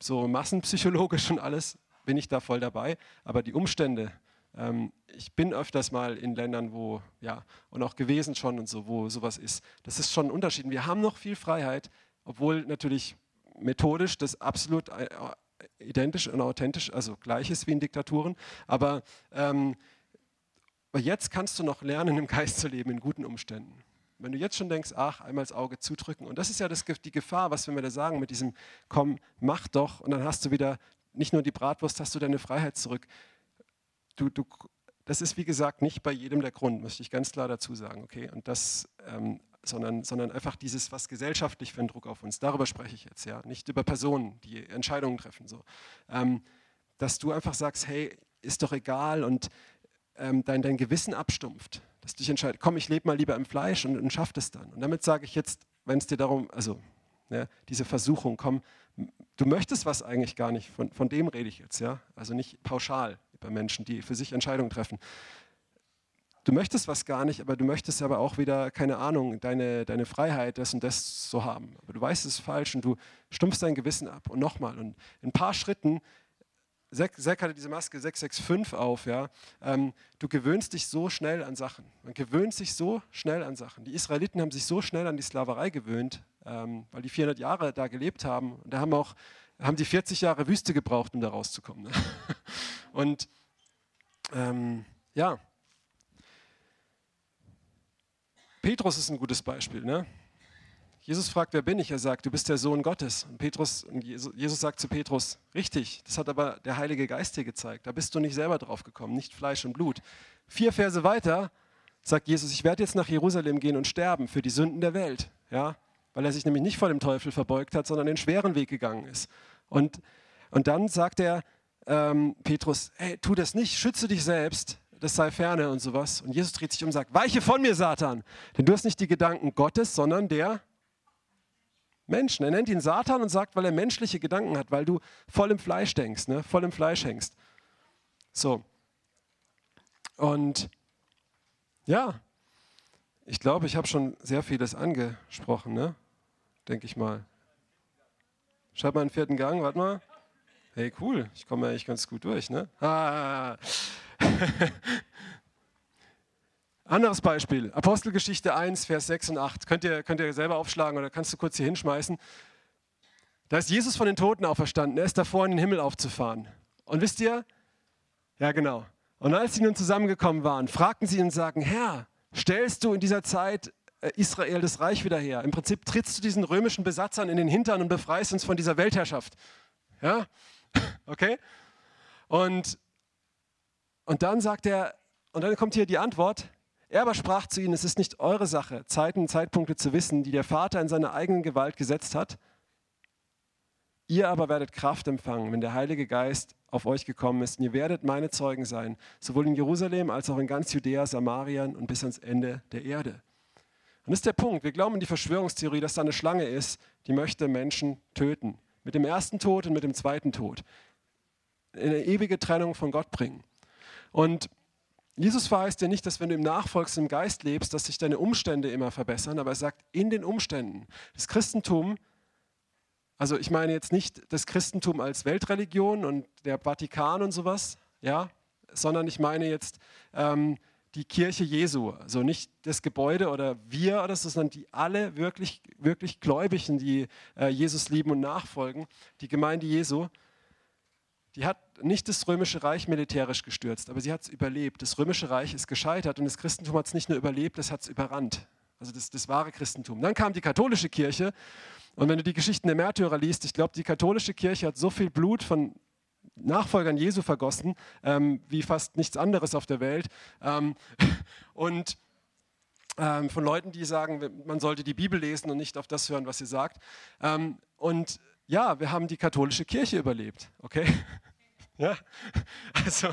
so massenpsychologisch und alles bin ich da voll dabei. Aber die Umstände, ich bin öfters mal in Ländern, wo, ja, und auch gewesen schon und so, wo sowas ist. Das ist schon ein Unterschied. Wir haben noch viel Freiheit, obwohl natürlich methodisch das absolut äh, identisch und authentisch, also gleich ist wie in Diktaturen. Aber, ähm, jetzt kannst du noch lernen, im Geist zu leben, in guten Umständen. Wenn du jetzt schon denkst, ach, einmal das Auge zudrücken. Und das ist ja das, die Gefahr, was wir da sagen mit diesem, komm, mach doch. Und dann hast du wieder nicht nur die Bratwurst, hast du deine Freiheit zurück du, du, das ist wie gesagt nicht bei jedem der Grund, möchte ich ganz klar dazu sagen, okay? Und das, ähm, sondern, sondern einfach dieses, was gesellschaftlich für einen Druck auf uns, darüber spreche ich jetzt, ja, nicht über Personen, die Entscheidungen treffen, so. Ähm, dass du einfach sagst, hey, ist doch egal und ähm, dein, dein Gewissen abstumpft, dass du dich entscheidest, komm, ich lebe mal lieber im Fleisch und, und schaff das dann. Und damit sage ich jetzt, wenn es dir darum, also ja, diese Versuchung, komm, du möchtest was eigentlich gar nicht, von, von dem rede ich jetzt, ja, also nicht pauschal, bei Menschen, die für sich Entscheidungen treffen. Du möchtest was gar nicht, aber du möchtest aber auch wieder, keine Ahnung, deine, deine Freiheit, das und das zu haben. Aber du weißt, es falsch und du stumpfst dein Gewissen ab. Und nochmal, und in ein paar Schritten, Zack hatte diese Maske 665 auf, ja. Ähm, du gewöhnst dich so schnell an Sachen. Man gewöhnt sich so schnell an Sachen. Die Israeliten haben sich so schnell an die Sklaverei gewöhnt, ähm, weil die 400 Jahre da gelebt haben. Und da haben auch haben die 40 Jahre Wüste gebraucht, um da rauszukommen. Ne? Und ähm, ja, Petrus ist ein gutes Beispiel. Ne? Jesus fragt, wer bin ich? Er sagt, du bist der Sohn Gottes. Und Petrus, und Jesus sagt zu Petrus, richtig, das hat aber der Heilige Geist dir gezeigt. Da bist du nicht selber drauf gekommen, nicht Fleisch und Blut. Vier Verse weiter sagt Jesus, ich werde jetzt nach Jerusalem gehen und sterben für die Sünden der Welt. Ja? Weil er sich nämlich nicht vor dem Teufel verbeugt hat, sondern den schweren Weg gegangen ist. Und, und dann sagt er, ähm, Petrus, hey, tu das nicht, schütze dich selbst, das sei ferne und sowas. Und Jesus dreht sich um und sagt, weiche von mir, Satan, denn du hast nicht die Gedanken Gottes, sondern der Menschen. Er nennt ihn Satan und sagt, weil er menschliche Gedanken hat, weil du voll im Fleisch denkst, ne? voll im Fleisch hängst. So. Und ja, ich glaube, ich habe schon sehr vieles angesprochen, ne? Denke ich mal. Schreib mal einen vierten Gang, warte mal. Hey, cool, ich komme eigentlich ganz gut durch. Ne? Ah. Anderes Beispiel, Apostelgeschichte 1, Vers 6 und 8. Könnt ihr, könnt ihr selber aufschlagen oder kannst du kurz hier hinschmeißen. Da ist Jesus von den Toten auferstanden. Er ist davor, in den Himmel aufzufahren. Und wisst ihr? Ja, genau. Und als sie nun zusammengekommen waren, fragten sie ihn und sagten, Herr, stellst du in dieser Zeit Israel das Reich wieder her? Im Prinzip trittst du diesen römischen Besatzern in den Hintern und befreist uns von dieser Weltherrschaft. Ja? Okay? Und, und dann sagt er, und dann kommt hier die Antwort, er aber sprach zu ihnen, es ist nicht eure Sache, Zeiten und Zeitpunkte zu wissen, die der Vater in seiner eigenen Gewalt gesetzt hat. Ihr aber werdet Kraft empfangen, wenn der Heilige Geist auf euch gekommen ist. Und ihr werdet meine Zeugen sein, sowohl in Jerusalem als auch in ganz Judäa, Samarien und bis ans Ende der Erde. Und das ist der Punkt. Wir glauben in die Verschwörungstheorie, dass da eine Schlange ist, die möchte Menschen töten. Mit dem ersten Tod und mit dem zweiten Tod. Eine ewige Trennung von Gott bringen. Und Jesus verheißt dir nicht, dass wenn du im Nachfolgs im Geist lebst, dass sich deine Umstände immer verbessern, aber er sagt, in den Umständen. Das Christentum, also ich meine jetzt nicht das Christentum als Weltreligion und der Vatikan und sowas, ja, sondern ich meine jetzt ähm, die Kirche Jesu, also nicht das Gebäude oder wir oder so, sondern die alle wirklich, wirklich Gläubigen, die äh, Jesus lieben und nachfolgen, die Gemeinde Jesu die hat nicht das römische Reich militärisch gestürzt, aber sie hat es überlebt. Das römische Reich ist gescheitert und das Christentum hat es nicht nur überlebt, es hat es überrannt. Also das, das wahre Christentum. Dann kam die katholische Kirche und wenn du die Geschichten der Märtyrer liest, ich glaube, die katholische Kirche hat so viel Blut von Nachfolgern Jesu vergossen, ähm, wie fast nichts anderes auf der Welt. Ähm, und ähm, von Leuten, die sagen, man sollte die Bibel lesen und nicht auf das hören, was sie sagt. Ähm, und ja, wir haben die katholische Kirche überlebt, okay? Ja, also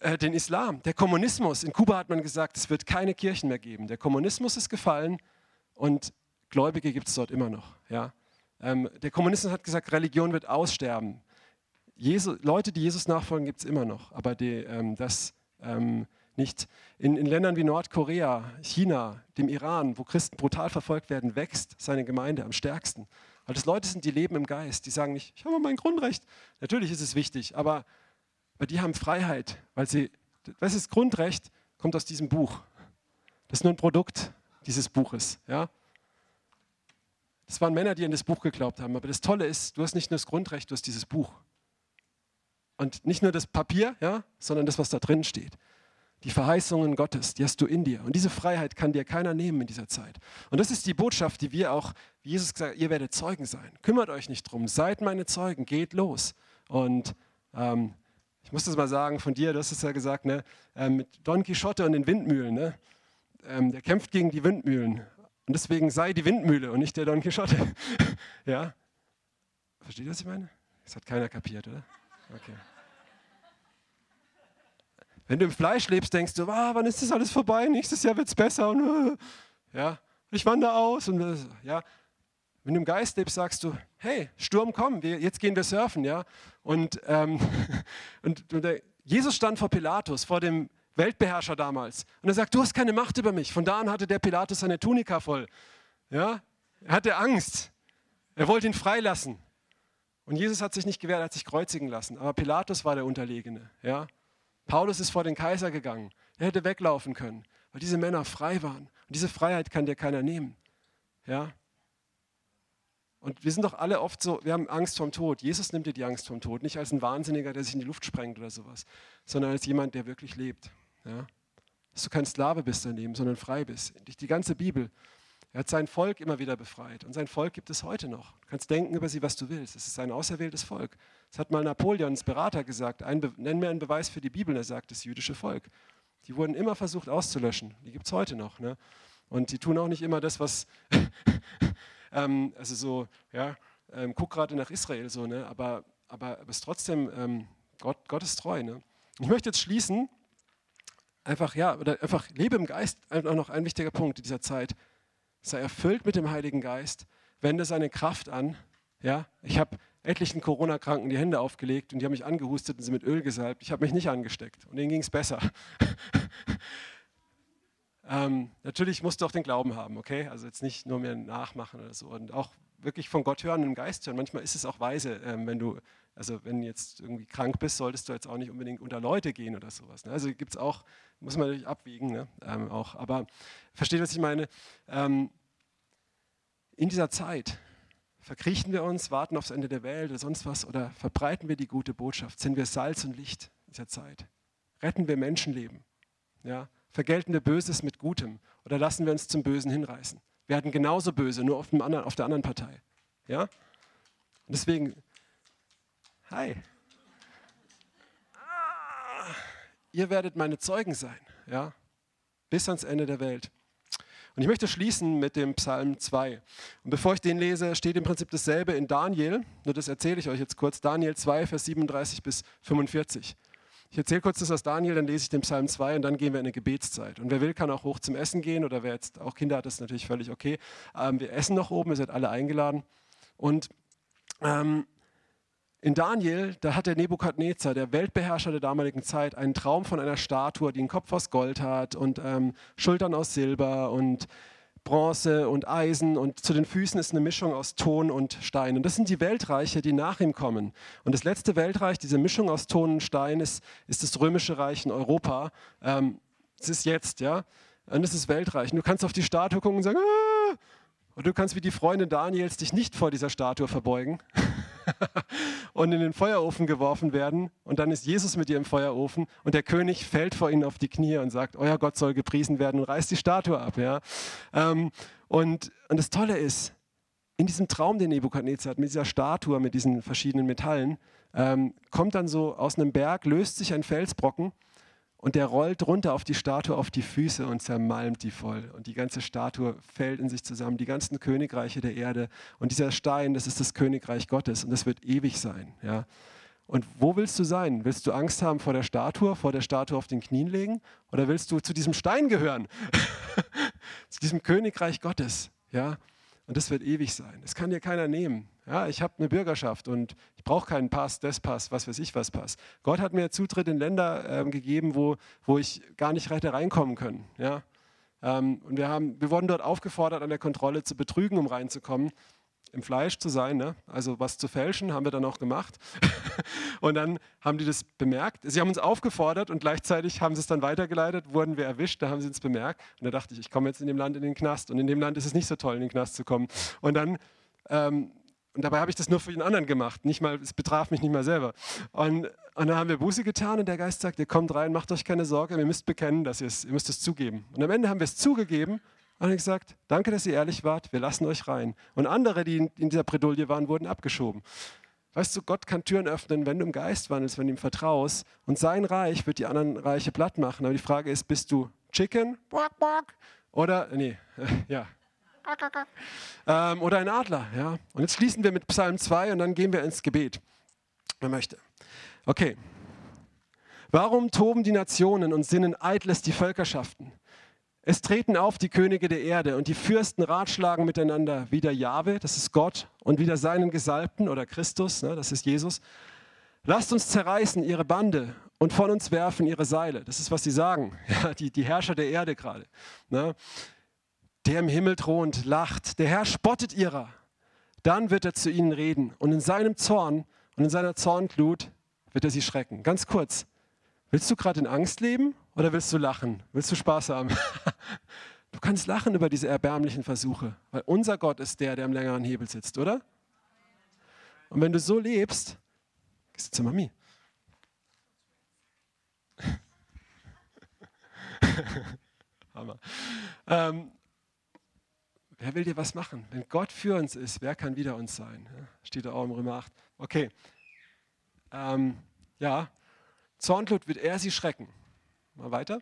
äh, den Islam, der Kommunismus. In Kuba hat man gesagt, es wird keine Kirchen mehr geben. Der Kommunismus ist gefallen und Gläubige gibt es dort immer noch. Ja? Ähm, der Kommunismus hat gesagt, Religion wird aussterben. Jesu, Leute, die Jesus nachfolgen, gibt es immer noch, aber die, ähm, das ähm, nicht. In, in Ländern wie Nordkorea, China, dem Iran, wo Christen brutal verfolgt werden, wächst seine Gemeinde am stärksten. Weil das Leute sind, die leben im Geist. Die sagen nicht, ich habe mein Grundrecht. Natürlich ist es wichtig, aber, aber die haben Freiheit, weil sie, was ist Grundrecht, kommt aus diesem Buch. Das ist nur ein Produkt dieses Buches. Ja? Das waren Männer, die an das Buch geglaubt haben. Aber das Tolle ist, du hast nicht nur das Grundrecht, du hast dieses Buch. Und nicht nur das Papier, ja, sondern das, was da drin steht. Die Verheißungen Gottes, die hast du in dir. Und diese Freiheit kann dir keiner nehmen in dieser Zeit. Und das ist die Botschaft, die wir auch, wie Jesus gesagt ihr werdet Zeugen sein. Kümmert euch nicht drum, seid meine Zeugen, geht los. Und ähm, ich muss das mal sagen von dir, du hast es ja gesagt, ne, äh, mit Don Quixote und den Windmühlen. Ne, ähm, der kämpft gegen die Windmühlen. Und deswegen sei die Windmühle und nicht der Don Quixote. ja? Versteht ihr, was ich meine? Das hat keiner kapiert, oder? Okay. Wenn du im Fleisch lebst, denkst du, ah, wann ist das alles vorbei? Nächstes Jahr wird es besser. Und, äh, ja, ich wandere aus. Und, äh, ja. Wenn du im Geist lebst, sagst du, hey, Sturm komm, wir, jetzt gehen wir surfen. Ja? Und, ähm, und, und der, Jesus stand vor Pilatus, vor dem Weltbeherrscher damals. Und er sagt, du hast keine Macht über mich. Von da an hatte der Pilatus seine Tunika voll. Ja? Er hatte Angst. Er wollte ihn freilassen. Und Jesus hat sich nicht gewehrt, er hat sich kreuzigen lassen. Aber Pilatus war der Unterlegene. Ja? Paulus ist vor den Kaiser gegangen. Er hätte weglaufen können, weil diese Männer frei waren. Und diese Freiheit kann dir keiner nehmen. Ja? Und wir sind doch alle oft so, wir haben Angst vom Tod. Jesus nimmt dir die Angst vom Tod, nicht als ein Wahnsinniger, der sich in die Luft sprengt oder sowas, sondern als jemand, der wirklich lebt. Ja? Dass du kein Sklave bist daneben, sondern frei bist. Die ganze Bibel. Er hat sein Volk immer wieder befreit und sein Volk gibt es heute noch. Du kannst denken über sie, was du willst. Es ist ein auserwähltes Volk. Das hat mal Napoleons Berater gesagt. Ein nenn mir einen Beweis für die Bibel. Er sagt, das jüdische Volk. Die wurden immer versucht auszulöschen. Die gibt es heute noch. Ne? Und die tun auch nicht immer das, was, ähm, also so, ja, ähm, guck gerade nach Israel so, ne? aber, aber, es ist trotzdem, ähm, Gott, Gott ist treu. Ne? Ich möchte jetzt schließen, einfach, ja, oder einfach lebe im Geist, auch noch ein wichtiger Punkt in dieser Zeit. Sei erfüllt mit dem Heiligen Geist, wende seine Kraft an. Ja, ich habe etlichen Corona-Kranken die Hände aufgelegt und die haben mich angehustet und sie mit Öl gesalbt. Ich habe mich nicht angesteckt und denen ging es besser. ähm, natürlich musst du auch den Glauben haben, okay? Also jetzt nicht nur mehr nachmachen oder so und auch wirklich von Gott hören und im Geist hören. Manchmal ist es auch weise, ähm, wenn du, also wenn jetzt irgendwie krank bist, solltest du jetzt auch nicht unbedingt unter Leute gehen oder sowas. Ne? Also gibt es auch, muss man natürlich abwiegen, ne? ähm, auch. Aber versteht, was ich meine? Ähm, in dieser Zeit verkriechen wir uns, warten aufs Ende der Welt oder sonst was oder verbreiten wir die gute Botschaft? Sind wir Salz und Licht dieser Zeit? Retten wir Menschenleben? Ja? Vergelten wir Böses mit Gutem oder lassen wir uns zum Bösen hinreißen? werden genauso böse, nur auf, anderen, auf der anderen Partei. Ja? Und deswegen, hi. Ah, ihr werdet meine Zeugen sein, ja? bis ans Ende der Welt. Und ich möchte schließen mit dem Psalm 2. Und bevor ich den lese, steht im Prinzip dasselbe in Daniel, nur das erzähle ich euch jetzt kurz. Daniel 2, Vers 37 bis 45. Ich erzähle kurz das aus Daniel, dann lese ich den Psalm 2 und dann gehen wir in eine Gebetszeit. Und wer will, kann auch hoch zum Essen gehen oder wer jetzt auch Kinder hat, ist natürlich völlig okay. Ähm, wir essen noch oben, ihr seid alle eingeladen. Und ähm, in Daniel, da hat der Nebukadnezar, der Weltbeherrscher der damaligen Zeit, einen Traum von einer Statue, die einen Kopf aus Gold hat und ähm, Schultern aus Silber und Bronze und Eisen und zu den Füßen ist eine Mischung aus Ton und Stein. Und das sind die Weltreiche, die nach ihm kommen. Und das letzte Weltreich, diese Mischung aus Ton und Stein, ist, ist das römische Reich in Europa. Ähm, es ist jetzt, ja. Und das ist Weltreich. Und du kannst auf die Statue gucken und sagen, ah! und du kannst wie die Freundin Daniels dich nicht vor dieser Statue verbeugen. und in den Feuerofen geworfen werden. Und dann ist Jesus mit ihr im Feuerofen und der König fällt vor ihnen auf die Knie und sagt, euer Gott soll gepriesen werden und reißt die Statue ab. Ja? Ähm, und, und das Tolle ist, in diesem Traum, den Nebukadnezar hat, mit dieser Statue, mit diesen verschiedenen Metallen, ähm, kommt dann so aus einem Berg, löst sich ein Felsbrocken und der rollt runter auf die Statue, auf die Füße und zermalmt die voll. Und die ganze Statue fällt in sich zusammen, die ganzen Königreiche der Erde. Und dieser Stein, das ist das Königreich Gottes und das wird ewig sein. Ja? Und wo willst du sein? Willst du Angst haben vor der Statue, vor der Statue auf den Knien legen? Oder willst du zu diesem Stein gehören? zu diesem Königreich Gottes? Ja? Und das wird ewig sein. Das kann dir keiner nehmen. Ja, ich habe eine Bürgerschaft und ich brauche keinen Pass, das Pass, was weiß ich was Pass. Gott hat mir Zutritt in Länder ähm, gegeben, wo, wo ich gar nicht hätte reinkommen können. Ja? Ähm, und wir, haben, wir wurden dort aufgefordert, an der Kontrolle zu betrügen, um reinzukommen im Fleisch zu sein, ne? also was zu fälschen, haben wir dann auch gemacht. und dann haben die das bemerkt. Sie haben uns aufgefordert und gleichzeitig haben sie es dann weitergeleitet, wurden wir erwischt, da haben sie uns bemerkt. Und da dachte ich, ich komme jetzt in dem Land in den Knast. Und in dem Land ist es nicht so toll, in den Knast zu kommen. Und dann ähm, und dabei habe ich das nur für den anderen gemacht, nicht mal, es betraf mich nicht mal selber. Und, und dann haben wir Buße getan und der Geist sagt, ihr kommt rein, macht euch keine Sorge, ihr müsst bekennen, dass ihr es, ihr müsst es zugeben. Und am Ende haben wir es zugegeben und haben gesagt, danke, dass ihr ehrlich wart, wir lassen euch rein. Und andere, die in, in dieser Bredouille waren, wurden abgeschoben. Weißt du, Gott kann Türen öffnen, wenn du im Geist wandelst, wenn du ihm vertraust. Und sein Reich wird die anderen Reiche platt machen. Aber die Frage ist, bist du Chicken? Oder, nee, ja, ähm, oder ein Adler. Ja? Und jetzt schließen wir mit Psalm 2 und dann gehen wir ins Gebet. Wer möchte. Okay. Warum toben die Nationen und sinnen eitles die Völkerschaften? Es treten auf die Könige der Erde und die Fürsten ratschlagen miteinander, wieder Jahwe, das ist Gott, und wieder seinen Gesalbten oder Christus, ne, das ist Jesus. Lasst uns zerreißen ihre Bande und von uns werfen ihre Seile. Das ist, was sie sagen, ja, die, die Herrscher der Erde gerade. Ne der im Himmel thront, lacht. Der Herr spottet ihrer. Dann wird er zu ihnen reden. Und in seinem Zorn und in seiner Zornglut wird er sie schrecken. Ganz kurz. Willst du gerade in Angst leben oder willst du lachen? Willst du Spaß haben? Du kannst lachen über diese erbärmlichen Versuche, weil unser Gott ist der, der am längeren Hebel sitzt, oder? Und wenn du so lebst, gehst du zur Mami. Hammer. Ähm, Wer will dir was machen? Wenn Gott für uns ist, wer kann wieder uns sein? Steht da auch im Römer 8. Okay. Ähm, ja, Zornglut wird er sie schrecken. Mal weiter.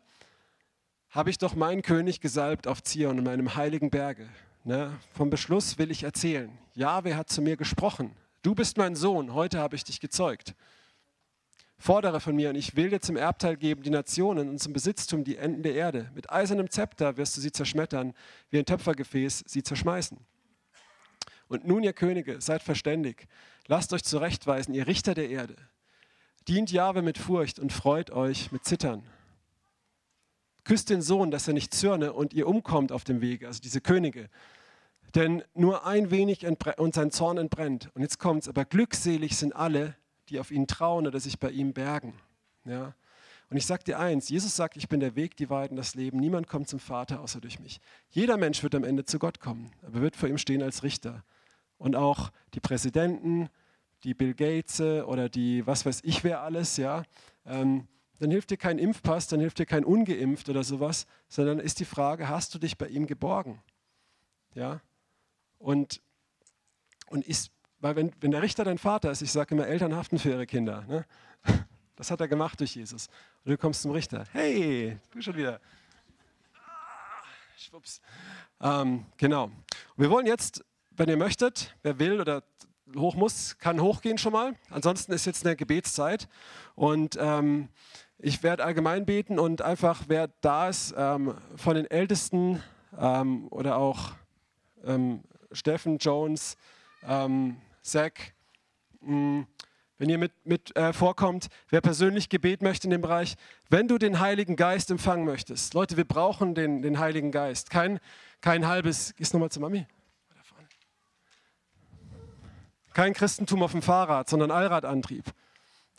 Habe ich doch meinen König gesalbt auf Zion in meinem heiligen Berge. Ne? Vom Beschluss will ich erzählen. Jahwe hat zu mir gesprochen. Du bist mein Sohn, heute habe ich dich gezeugt. Fordere von mir und ich will dir zum Erbteil geben die Nationen und zum Besitztum die Enden der Erde. Mit eisernem Zepter wirst du sie zerschmettern, wie ein Töpfergefäß sie zerschmeißen. Und nun, ihr Könige, seid verständig. Lasst euch zurechtweisen, ihr Richter der Erde. Dient Jahwe mit Furcht und freut euch mit Zittern. Küsst den Sohn, dass er nicht zürne und ihr umkommt auf dem Wege, also diese Könige. Denn nur ein wenig und sein Zorn entbrennt. Und jetzt kommt es, aber glückselig sind alle, die auf ihn trauen oder sich bei ihm bergen. Ja? Und ich sage dir eins, Jesus sagt, ich bin der Weg, die Wahrheit und das Leben. Niemand kommt zum Vater außer durch mich. Jeder Mensch wird am Ende zu Gott kommen, aber wird vor ihm stehen als Richter. Und auch die Präsidenten, die Bill Gates oder die was weiß ich wer alles, ja, ähm, dann hilft dir kein Impfpass, dann hilft dir kein Ungeimpft oder sowas, sondern ist die Frage, hast du dich bei ihm geborgen? Ja? Und, und ist, weil wenn, wenn der Richter dein Vater ist, ich sage immer, Eltern haften für ihre Kinder. Ne? Das hat er gemacht durch Jesus. Und du kommst zum Richter. Hey, du schon wieder. Ah, schwupps. Ähm, genau. Und wir wollen jetzt, wenn ihr möchtet, wer will oder hoch muss, kann hochgehen schon mal. Ansonsten ist jetzt eine Gebetszeit. Und ähm, ich werde allgemein beten und einfach, wer da ist, ähm, von den Ältesten ähm, oder auch ähm, Steffen, Jones, ähm, Zach, mh, mm, wenn ihr mit, mit äh, vorkommt, wer persönlich Gebet möchte in dem Bereich, wenn du den Heiligen Geist empfangen möchtest. Leute, wir brauchen den, den Heiligen Geist. Kein, kein halbes, gehst nochmal zu Mami. Kein Christentum auf dem Fahrrad, sondern Allradantrieb.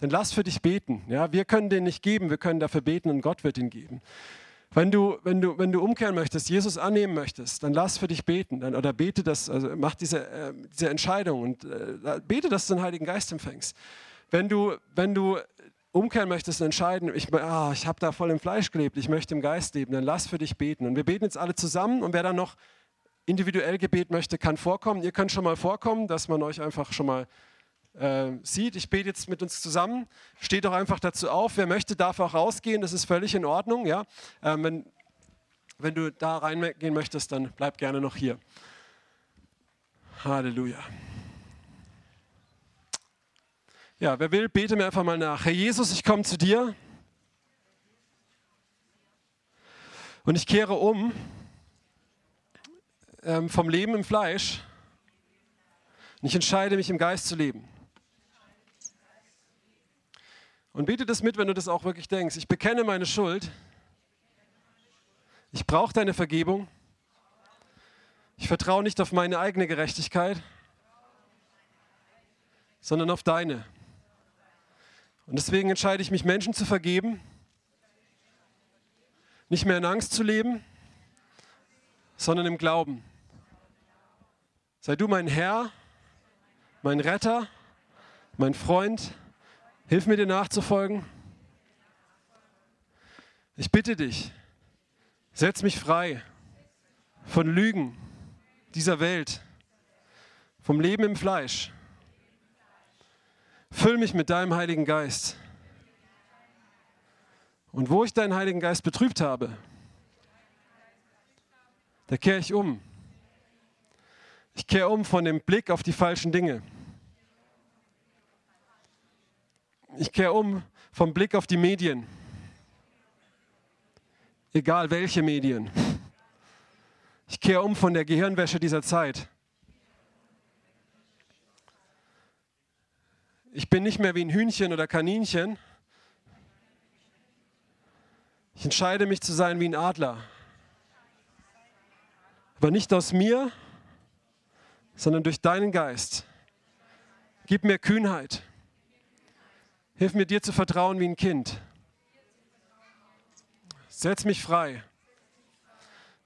Denn lass für dich beten. Ja, wir können den nicht geben, wir können dafür beten und Gott wird ihn geben. Wenn du, wenn, du, wenn du umkehren möchtest, Jesus annehmen möchtest, dann lass für dich beten. Dann, oder bete das, also mach diese, äh, diese Entscheidung und äh, bete, dass du den Heiligen Geist empfängst. Wenn du, wenn du umkehren möchtest und entscheiden, ich, ah, ich habe da voll im Fleisch gelebt, ich möchte im Geist leben, dann lass für dich beten. Und wir beten jetzt alle zusammen und wer dann noch individuell Gebet möchte, kann vorkommen. Ihr könnt schon mal vorkommen, dass man euch einfach schon mal äh, sieht. Ich bete jetzt mit uns zusammen. Steht doch einfach dazu auf. Wer möchte, darf auch rausgehen. Das ist völlig in Ordnung. Ja? Ähm, wenn, wenn du da reingehen möchtest, dann bleib gerne noch hier. Halleluja. Ja, wer will, bete mir einfach mal nach. Herr Jesus, ich komme zu dir und ich kehre um ähm, vom Leben im Fleisch und ich entscheide mich im Geist zu leben. Und bete das mit, wenn du das auch wirklich denkst. Ich bekenne meine Schuld. Ich brauche deine Vergebung. Ich vertraue nicht auf meine eigene Gerechtigkeit, sondern auf deine. Und deswegen entscheide ich mich, Menschen zu vergeben, nicht mehr in Angst zu leben, sondern im Glauben. Sei du mein Herr, mein Retter, mein Freund, Hilf mir dir nachzufolgen. Ich bitte dich, setz mich frei von Lügen dieser Welt, vom Leben im Fleisch. Füll mich mit deinem Heiligen Geist. Und wo ich deinen Heiligen Geist betrübt habe, da kehre ich um. Ich kehre um von dem Blick auf die falschen Dinge. Ich kehre um vom Blick auf die Medien. Egal welche Medien. Ich kehre um von der Gehirnwäsche dieser Zeit. Ich bin nicht mehr wie ein Hühnchen oder Kaninchen. Ich entscheide mich zu sein wie ein Adler. Aber nicht aus mir, sondern durch deinen Geist. Gib mir Kühnheit. Hilf mir dir zu vertrauen wie ein Kind. Setz mich frei.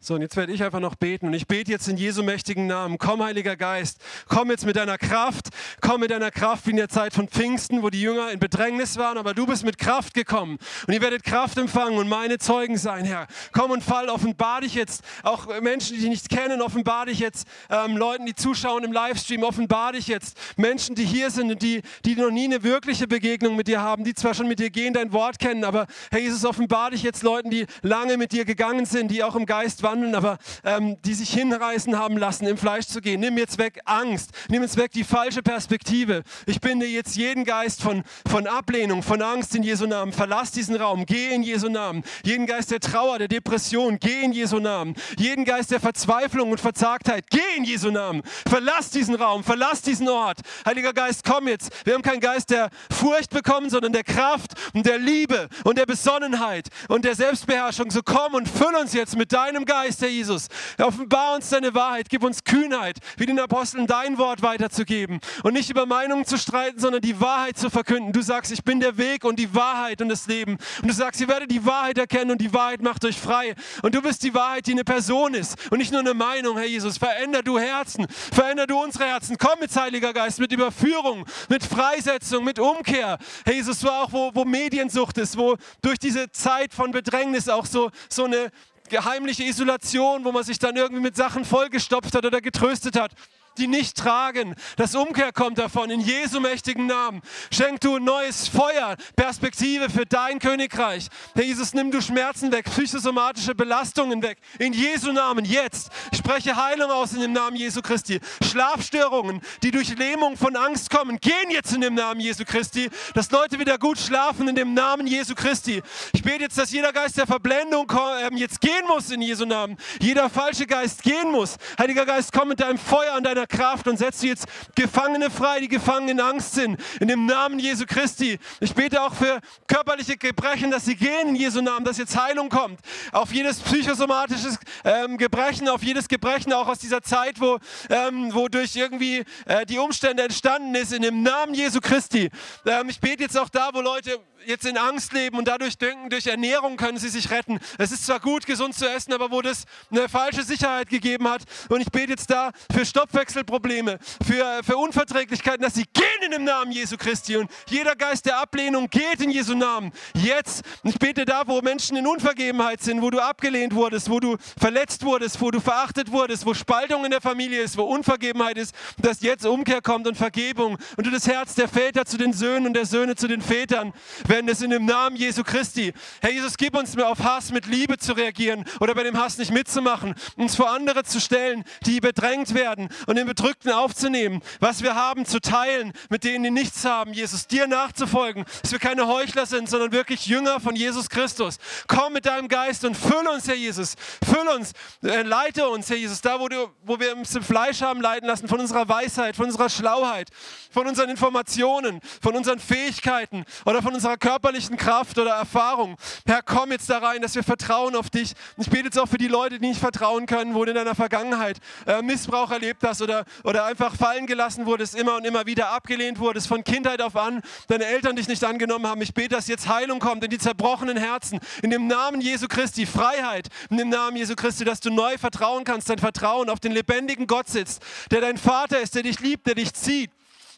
So, und jetzt werde ich einfach noch beten. Und ich bete jetzt in Jesu mächtigen Namen. Komm, Heiliger Geist, komm jetzt mit deiner Kraft. Komm mit deiner Kraft wie in der Zeit von Pfingsten, wo die Jünger in Bedrängnis waren. Aber du bist mit Kraft gekommen. Und ihr werdet Kraft empfangen und meine Zeugen sein, Herr. Komm und fall, offenbar dich jetzt. Auch Menschen, die dich nicht kennen, offenbar dich jetzt. Ähm, Leuten, die zuschauen im Livestream, offenbar dich jetzt. Menschen, die hier sind und die, die noch nie eine wirkliche Begegnung mit dir haben, die zwar schon mit dir gehen, dein Wort kennen. Aber Herr Jesus, offenbar dich jetzt Leuten, die lange mit dir gegangen sind, die auch im Geist waren wandeln, aber ähm, die sich hinreißen haben lassen, im Fleisch zu gehen. Nimm jetzt weg Angst, nimm jetzt weg die falsche Perspektive. Ich binde jetzt jeden Geist von, von Ablehnung, von Angst in Jesu Namen. Verlass diesen Raum, geh in Jesu Namen. Jeden Geist der Trauer, der Depression, geh in Jesu Namen. Jeden Geist der Verzweiflung und Verzagtheit, geh in Jesu Namen. Verlass diesen Raum, verlass diesen Ort. Heiliger Geist, komm jetzt. Wir haben keinen Geist der Furcht bekommen, sondern der Kraft und der Liebe und der Besonnenheit und der Selbstbeherrschung. So komm und füll uns jetzt mit deinem Geist, Herr Jesus. Offenbar uns deine Wahrheit, gib uns Kühnheit, wie den Aposteln dein Wort weiterzugeben und nicht über Meinungen zu streiten, sondern die Wahrheit zu verkünden. Du sagst, ich bin der Weg und die Wahrheit und das Leben. Und du sagst, ihr werdet die Wahrheit erkennen und die Wahrheit macht euch frei. Und du bist die Wahrheit, die eine Person ist und nicht nur eine Meinung, Herr Jesus. Veränder du Herzen, veränder du unsere Herzen. Komm mit Heiliger Geist, mit Überführung, mit Freisetzung, mit Umkehr. Herr Jesus, war auch, wo, wo Mediensucht ist, wo durch diese Zeit von Bedrängnis auch so, so eine geheimliche Isolation, wo man sich dann irgendwie mit Sachen vollgestopft hat oder getröstet hat die nicht tragen. Das Umkehr kommt davon. In Jesu mächtigen Namen. Schenk du ein neues Feuer, Perspektive für dein Königreich. Herr Jesus, nimm du Schmerzen weg, psychosomatische Belastungen weg. In Jesu Namen, jetzt. Ich spreche Heilung aus in dem Namen Jesu Christi. Schlafstörungen, die durch Lähmung von Angst kommen, gehen jetzt in dem Namen Jesu Christi. Dass Leute wieder gut schlafen in dem Namen Jesu Christi. Ich bete jetzt, dass jeder Geist der Verblendung ähm, jetzt gehen muss in Jesu Namen. Jeder falsche Geist gehen muss. Heiliger Geist, komm mit deinem Feuer und deiner Kraft und setze jetzt Gefangene frei, die gefangen in Angst sind. In dem Namen Jesu Christi. Ich bete auch für körperliche Gebrechen, dass sie gehen in Jesu Namen, dass jetzt Heilung kommt. Auf jedes psychosomatisches ähm, Gebrechen, auf jedes Gebrechen auch aus dieser Zeit, wo, ähm, wo durch irgendwie äh, die Umstände entstanden ist. In dem Namen Jesu Christi. Ähm, ich bete jetzt auch da, wo Leute jetzt in Angst leben und dadurch denken, durch Ernährung können sie sich retten. Es ist zwar gut, gesund zu essen, aber wo das eine falsche Sicherheit gegeben hat. Und ich bete jetzt da für Stoffwechselprobleme, für, für Unverträglichkeiten, dass sie gehen dem Namen Jesu Christi. Und jeder Geist der Ablehnung geht in Jesu Namen. Jetzt. Ich bete da, wo Menschen in Unvergebenheit sind, wo du abgelehnt wurdest, wo du verletzt wurdest, wo du verachtet wurdest, wo Spaltung in der Familie ist, wo Unvergebenheit ist, dass jetzt Umkehr kommt und Vergebung und du das Herz der Väter zu den Söhnen und der Söhne zu den Vätern werden es in dem Namen Jesu Christi. Herr Jesus, gib uns auf Hass mit Liebe zu reagieren oder bei dem Hass nicht mitzumachen, uns vor andere zu stellen, die bedrängt werden und den Bedrückten aufzunehmen, was wir haben zu teilen mit denen, die nichts haben, Jesus, dir nachzufolgen, dass wir keine Heuchler sind, sondern wirklich Jünger von Jesus Christus. Komm mit deinem Geist und füll uns, Herr Jesus, füll uns, äh, leite uns, Herr Jesus, da, wo, du, wo wir uns im Fleisch haben leiten lassen, von unserer Weisheit, von unserer Schlauheit, von unseren Informationen, von unseren Fähigkeiten oder von unserer körperlichen Kraft oder Erfahrung. Herr, komm jetzt da rein, dass wir vertrauen auf dich. Ich bete jetzt auch für die Leute, die nicht vertrauen können, wo du in deiner Vergangenheit äh, Missbrauch erlebt hast oder, oder einfach fallen gelassen wurdest, immer und immer wieder abgelehnt wurdest, von Kindheit auf an, deine Eltern dich nicht angenommen haben. Ich bete, dass jetzt Heilung kommt in die zerbrochenen Herzen. In dem Namen Jesu Christi, Freiheit. In dem Namen Jesu Christi, dass du neu vertrauen kannst, dein Vertrauen auf den lebendigen Gott sitzt, der dein Vater ist, der dich liebt, der dich zieht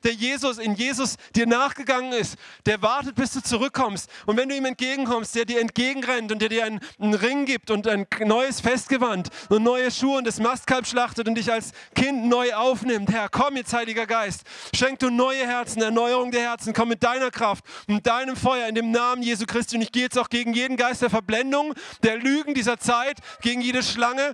der Jesus in Jesus dir nachgegangen ist, der wartet, bis du zurückkommst. Und wenn du ihm entgegenkommst, der dir entgegenrennt und der dir einen, einen Ring gibt und ein neues Festgewand und neue Schuhe und das Mastkalb schlachtet und dich als Kind neu aufnimmt. Herr, komm jetzt, Heiliger Geist. Schenk du neue Herzen, Erneuerung der Herzen. Komm mit deiner Kraft und deinem Feuer in dem Namen Jesu Christi. Und ich gehe jetzt auch gegen jeden Geist der Verblendung, der Lügen dieser Zeit, gegen jede Schlange,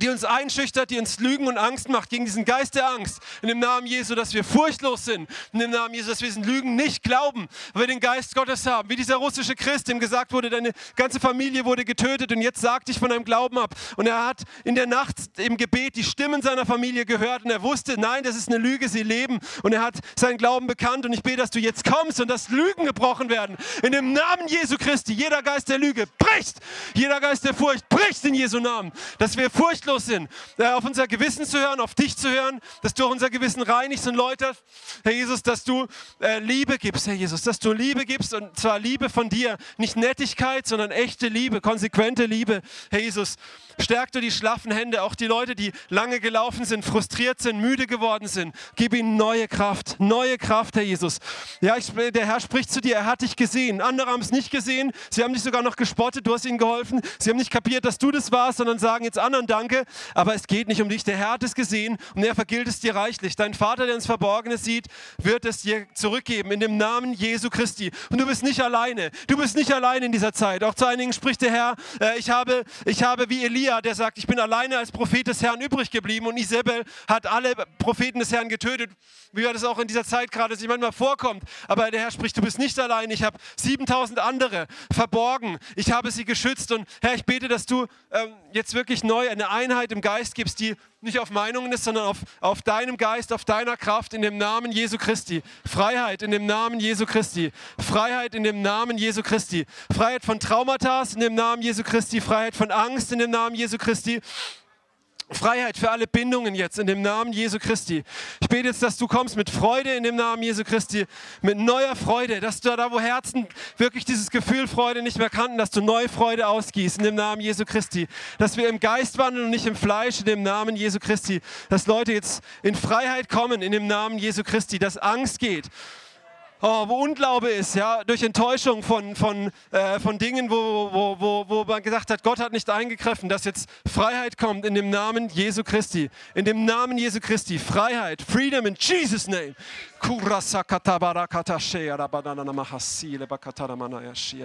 die uns einschüchtert, die uns Lügen und Angst macht, gegen diesen Geist der Angst. In dem Namen Jesu, dass wir furchtlos sind. In dem Namen Jesu, dass wir diesen Lügen nicht glauben, weil wir den Geist Gottes haben. Wie dieser russische Christ, dem gesagt wurde, deine ganze Familie wurde getötet und jetzt sagt dich von deinem Glauben ab. Und er hat in der Nacht im Gebet die Stimmen seiner Familie gehört und er wusste, nein, das ist eine Lüge, sie leben. Und er hat seinen Glauben bekannt und ich bete, dass du jetzt kommst und dass Lügen gebrochen werden. In dem Namen Jesu Christi, jeder Geist der Lüge bricht. Jeder Geist der Furcht bricht in Jesu Namen. Dass wir furchtlos machtlos sind, äh, auf unser Gewissen zu hören, auf dich zu hören, dass du unser Gewissen reinigst und läuterst. Herr Jesus, dass du äh, Liebe gibst, Herr Jesus, dass du Liebe gibst und zwar Liebe von dir, nicht Nettigkeit, sondern echte Liebe, konsequente Liebe, Herr Jesus. Stärk du die schlaffen Hände, auch die Leute, die lange gelaufen sind, frustriert sind, müde geworden sind. Gib ihnen neue Kraft, neue Kraft, Herr Jesus. Ja, ich, der Herr spricht zu dir, er hat dich gesehen. Andere haben es nicht gesehen, sie haben dich sogar noch gespottet, du hast ihnen geholfen. Sie haben nicht kapiert, dass du das warst, sondern sagen jetzt anderen Danke, aber es geht nicht um dich. Der Herr hat es gesehen und er vergilt es dir reichlich. Dein Vater, der ins Verborgene sieht, wird es dir zurückgeben in dem Namen Jesu Christi. Und du bist nicht alleine. Du bist nicht alleine in dieser Zeit. Auch zu einigen spricht der Herr, äh, ich, habe, ich habe wie Elia, der sagt, ich bin alleine als Prophet des Herrn übrig geblieben und Isabel hat alle Propheten des Herrn getötet, wie das auch in dieser Zeit gerade sich manchmal vorkommt. Aber der Herr spricht, du bist nicht allein. Ich habe 7000 andere verborgen. Ich habe sie geschützt. Und Herr, ich bete, dass du ähm, jetzt wirklich neu eine Einheit im Geist gibst, die nicht auf Meinungen ist, sondern auf, auf deinem Geist, auf deiner Kraft in dem Namen Jesu Christi. Freiheit in dem Namen Jesu Christi. Freiheit in dem Namen Jesu Christi. Freiheit von Traumata in dem Namen Jesu Christi. Freiheit von Angst in dem Namen Jesu Christi. Freiheit für alle Bindungen jetzt in dem Namen Jesu Christi. Ich bete jetzt, dass du kommst mit Freude in dem Namen Jesu Christi, mit neuer Freude, dass du da, wo Herzen wirklich dieses Gefühl Freude nicht mehr kannten, dass du neue Freude ausgießt in dem Namen Jesu Christi. Dass wir im Geist wandeln und nicht im Fleisch in dem Namen Jesu Christi. Dass Leute jetzt in Freiheit kommen in dem Namen Jesu Christi, dass Angst geht oh, wo Unglaube ist, ja, durch Enttäuschung von, von, äh, von Dingen, wo, wo, wo, wo man gesagt hat, Gott hat nicht eingegriffen, dass jetzt Freiheit kommt in dem Namen Jesu Christi. In dem Namen Jesu Christi. Freiheit, Freedom in Jesus' name.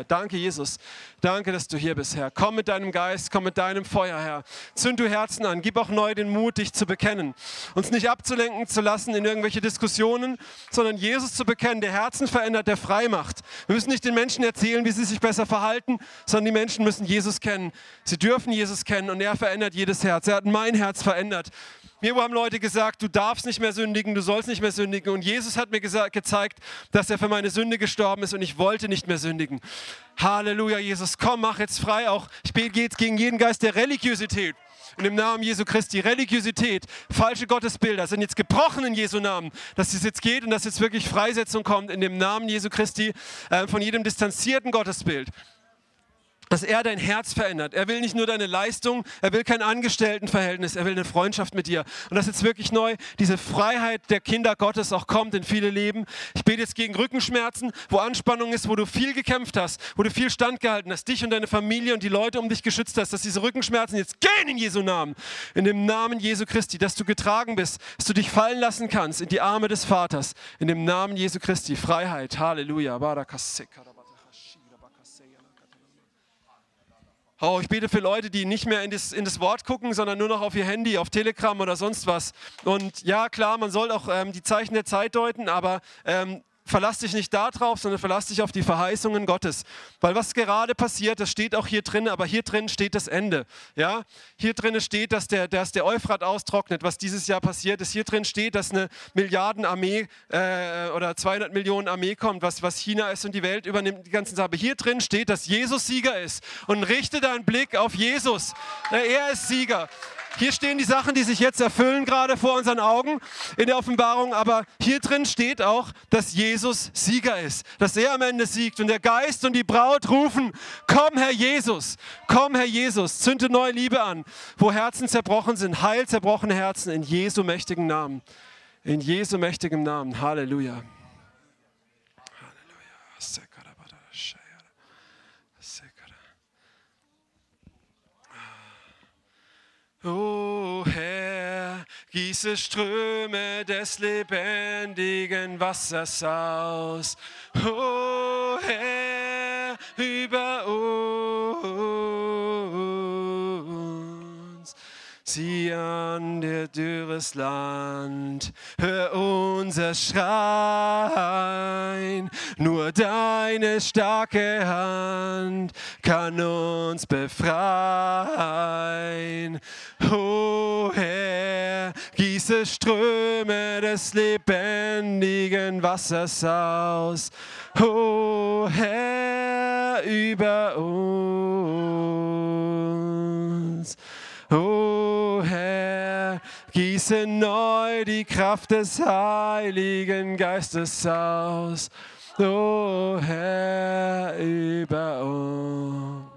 Danke, Jesus. Danke, dass du hier bist, Herr. Komm mit deinem Geist, komm mit deinem Feuer, Herr. Zünd du Herzen an. Gib auch neu den Mut, dich zu bekennen. Uns nicht abzulenken zu lassen in irgendwelche Diskussionen, sondern Jesus zu bekennen, der Herzen verändert, der frei macht. Wir müssen nicht den Menschen erzählen, wie sie sich besser verhalten, sondern die Menschen müssen Jesus kennen. Sie dürfen Jesus kennen und er verändert jedes Herz. Er hat mein Herz verändert. Mir haben Leute gesagt, du darfst nicht mehr sündigen, du sollst nicht mehr sündigen. Und Jesus hat mir gezeigt, dass er für meine Sünde gestorben ist und ich wollte nicht mehr sündigen. Halleluja, Jesus, komm, mach jetzt frei auch. Ich bete jetzt gegen jeden Geist der Religiosität. Und im Namen Jesu Christi, Religiosität, falsche Gottesbilder sind jetzt gebrochen in Jesu Namen, dass es jetzt geht und dass jetzt wirklich Freisetzung kommt in dem Namen Jesu Christi äh, von jedem distanzierten Gottesbild dass er dein Herz verändert. Er will nicht nur deine Leistung, er will kein Angestelltenverhältnis, er will eine Freundschaft mit dir. Und das ist wirklich neu, diese Freiheit der Kinder Gottes auch kommt in viele Leben. Ich bete jetzt gegen Rückenschmerzen, wo Anspannung ist, wo du viel gekämpft hast, wo du viel standgehalten hast, dich und deine Familie und die Leute um dich geschützt hast, dass diese Rückenschmerzen jetzt gehen in Jesu Namen, in dem Namen Jesu Christi, dass du getragen bist, dass du dich fallen lassen kannst in die Arme des Vaters, in dem Namen Jesu Christi. Freiheit, Halleluja. Oh, ich bete für Leute, die nicht mehr in das, in das Wort gucken, sondern nur noch auf ihr Handy, auf Telegram oder sonst was. Und ja, klar, man soll auch ähm, die Zeichen der Zeit deuten, aber ähm, verlass dich nicht darauf, sondern verlass dich auf die Verheißungen Gottes. Weil was gerade passiert, das steht auch hier drin, aber hier drin steht das Ende. Ja? Hier drin steht, dass der, dass der Euphrat austrocknet, was dieses Jahr passiert ist. Hier drin steht, dass eine Milliardenarmee äh, oder 200 Millionen Armee kommt, was, was China ist und die Welt übernimmt, die ganzen Sachen. Hier drin steht, dass Jesus Sieger ist. Und richte deinen Blick auf Jesus. Er ist Sieger. Hier stehen die Sachen, die sich jetzt erfüllen, gerade vor unseren Augen in der Offenbarung. Aber hier drin steht auch, dass Jesus Sieger ist, dass er am Ende siegt. Und der Geist und die Braut rufen, komm Herr Jesus, komm Herr Jesus, zünde neue Liebe an, wo Herzen zerbrochen sind, heil zerbrochene Herzen in Jesu mächtigen Namen. In Jesu mächtigem Namen. Halleluja. O Herr, gieße Ströme des lebendigen Wassers aus. O Herr, über uns. An der dürres Land, hör unser Schreien. Nur deine starke Hand kann uns befreien. O Herr, gieße Ströme des lebendigen Wassers aus. O Herr, über uns. O Herr, gieße neu die Kraft des Heiligen Geistes aus. O Herr, über uns.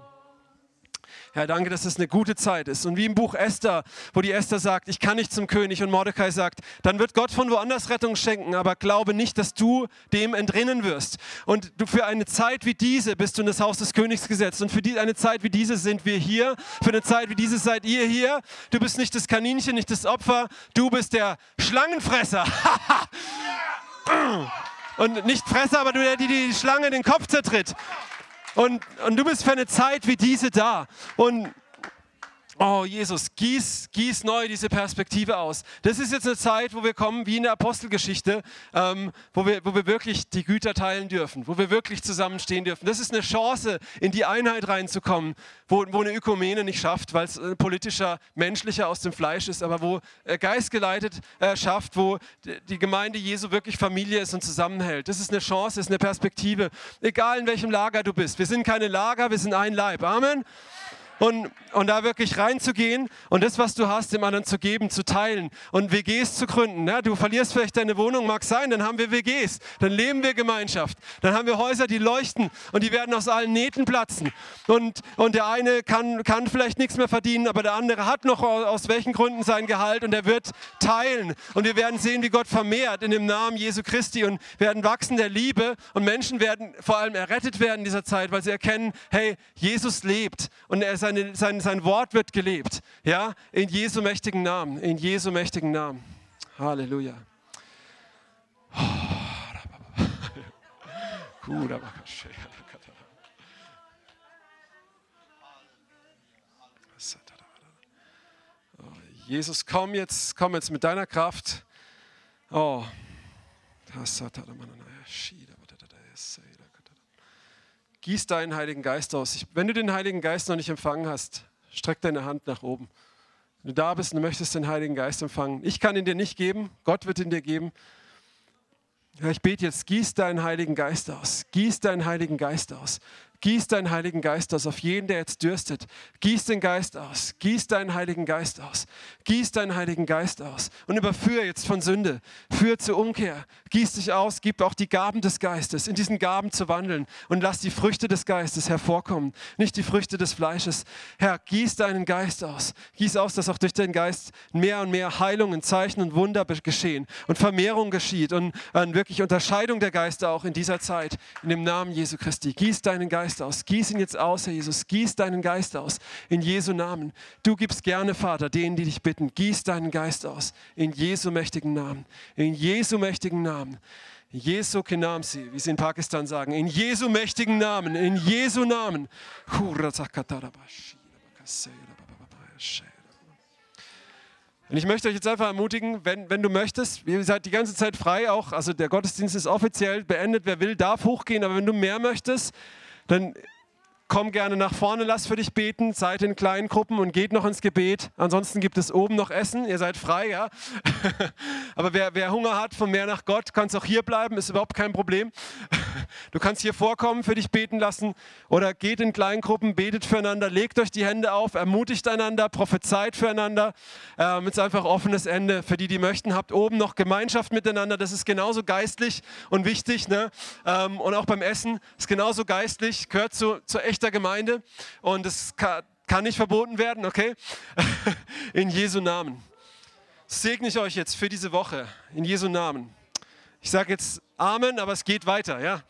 Herr, danke, dass es eine gute Zeit ist. Und wie im Buch Esther, wo die Esther sagt, ich kann nicht zum König und Mordecai sagt, dann wird Gott von woanders Rettung schenken, aber glaube nicht, dass du dem entrinnen wirst. Und du für eine Zeit wie diese bist du in das Haus des Königs gesetzt. Und für die, eine Zeit wie diese sind wir hier. Für eine Zeit wie diese seid ihr hier. Du bist nicht das Kaninchen, nicht das Opfer. Du bist der Schlangenfresser. und nicht Fresser, aber du, der die, die Schlange den Kopf zertritt. Und, und du bist für eine Zeit wie diese da. Und Oh, Jesus, gieß, gieß neu diese Perspektive aus. Das ist jetzt eine Zeit, wo wir kommen, wie in der Apostelgeschichte, ähm, wo, wir, wo wir wirklich die Güter teilen dürfen, wo wir wirklich zusammenstehen dürfen. Das ist eine Chance, in die Einheit reinzukommen, wo, wo eine Ökumene nicht schafft, weil es äh, politischer, menschlicher aus dem Fleisch ist, aber wo äh, geistgeleitet äh, schafft, wo die Gemeinde Jesu wirklich Familie ist und zusammenhält. Das ist eine Chance, das ist eine Perspektive. Egal in welchem Lager du bist. Wir sind keine Lager, wir sind ein Leib. Amen und, und da wirklich reinzugehen und das, was du hast, dem anderen zu geben, zu teilen und WGs zu gründen. Ja, du verlierst vielleicht deine Wohnung, mag sein, dann haben wir WGs, dann leben wir Gemeinschaft, dann haben wir Häuser, die leuchten und die werden aus allen Nähten platzen. Und, und der eine kann, kann vielleicht nichts mehr verdienen, aber der andere hat noch aus welchen Gründen sein Gehalt und er wird teilen. Und wir werden sehen, wie Gott vermehrt in dem Namen Jesu Christi und werden wachsen der Liebe und Menschen werden vor allem errettet werden in dieser Zeit, weil sie erkennen, hey, Jesus lebt und er ist seine, sein, sein Wort wird gelebt. Ja, in Jesu mächtigen Namen. In Jesu mächtigen Namen. Halleluja. Jesus, komm jetzt, komm jetzt mit deiner Kraft. Oh. Gieß deinen Heiligen Geist aus. wenn du den Heiligen Geist noch nicht empfangen hast, streck deine Hand nach oben. Wenn du da bist und möchtest den Heiligen Geist empfangen, ich kann ihn dir nicht geben, Gott wird ihn dir geben. Ich bete jetzt, gieß deinen Heiligen Geist aus, gieß deinen Heiligen Geist aus. Gieß deinen Heiligen Geist aus auf jeden, der jetzt dürstet. Gieß den Geist aus. Gieß deinen Heiligen Geist aus. Gieß deinen Heiligen Geist aus. Und überführe jetzt von Sünde. Führe zur Umkehr. Gieß dich aus. Gib auch die Gaben des Geistes, in diesen Gaben zu wandeln. Und lass die Früchte des Geistes hervorkommen. Nicht die Früchte des Fleisches. Herr, gieß deinen Geist aus. Gieß aus, dass auch durch deinen Geist mehr und mehr Heilungen, Zeichen und Wunder geschehen. Und Vermehrung geschieht. Und wirklich Unterscheidung der Geister auch in dieser Zeit. In dem Namen Jesu Christi. Gieß deinen Geist Geist aus. Gieß ihn jetzt aus, Herr Jesus. Gieß deinen Geist aus. In Jesu Namen. Du gibst gerne, Vater, denen, die dich bitten. Gieß deinen Geist aus. In Jesu mächtigen Namen. In Jesu mächtigen Namen. Jesu Kenamsi, wie sie in Pakistan sagen. In Jesu mächtigen Namen. In Jesu Namen. Und ich möchte euch jetzt einfach ermutigen, wenn, wenn du möchtest, ihr seid die ganze Zeit frei auch, also der Gottesdienst ist offiziell beendet, wer will, darf hochgehen, aber wenn du mehr möchtest, dann komm gerne nach vorne, lass für dich beten, seid in kleinen Gruppen und geht noch ins Gebet. Ansonsten gibt es oben noch Essen, ihr seid frei, ja. Aber wer, wer Hunger hat von mehr nach Gott, kann es auch hier bleiben, ist überhaupt kein Problem. Du kannst hier vorkommen, für dich beten lassen oder geht in kleinen Gruppen, betet füreinander, legt euch die Hände auf, ermutigt einander, prophezeit füreinander. Ähm, ist einfach offenes Ende für die, die möchten. Habt oben noch Gemeinschaft miteinander, das ist genauso geistlich und wichtig. Ne? Ähm, und auch beim Essen ist genauso geistlich, gehört zu, zur echter Gemeinde und es kann nicht verboten werden, okay? In Jesu Namen. Segne ich euch jetzt für diese Woche, in Jesu Namen. Ich sage jetzt Amen, aber es geht weiter, ja.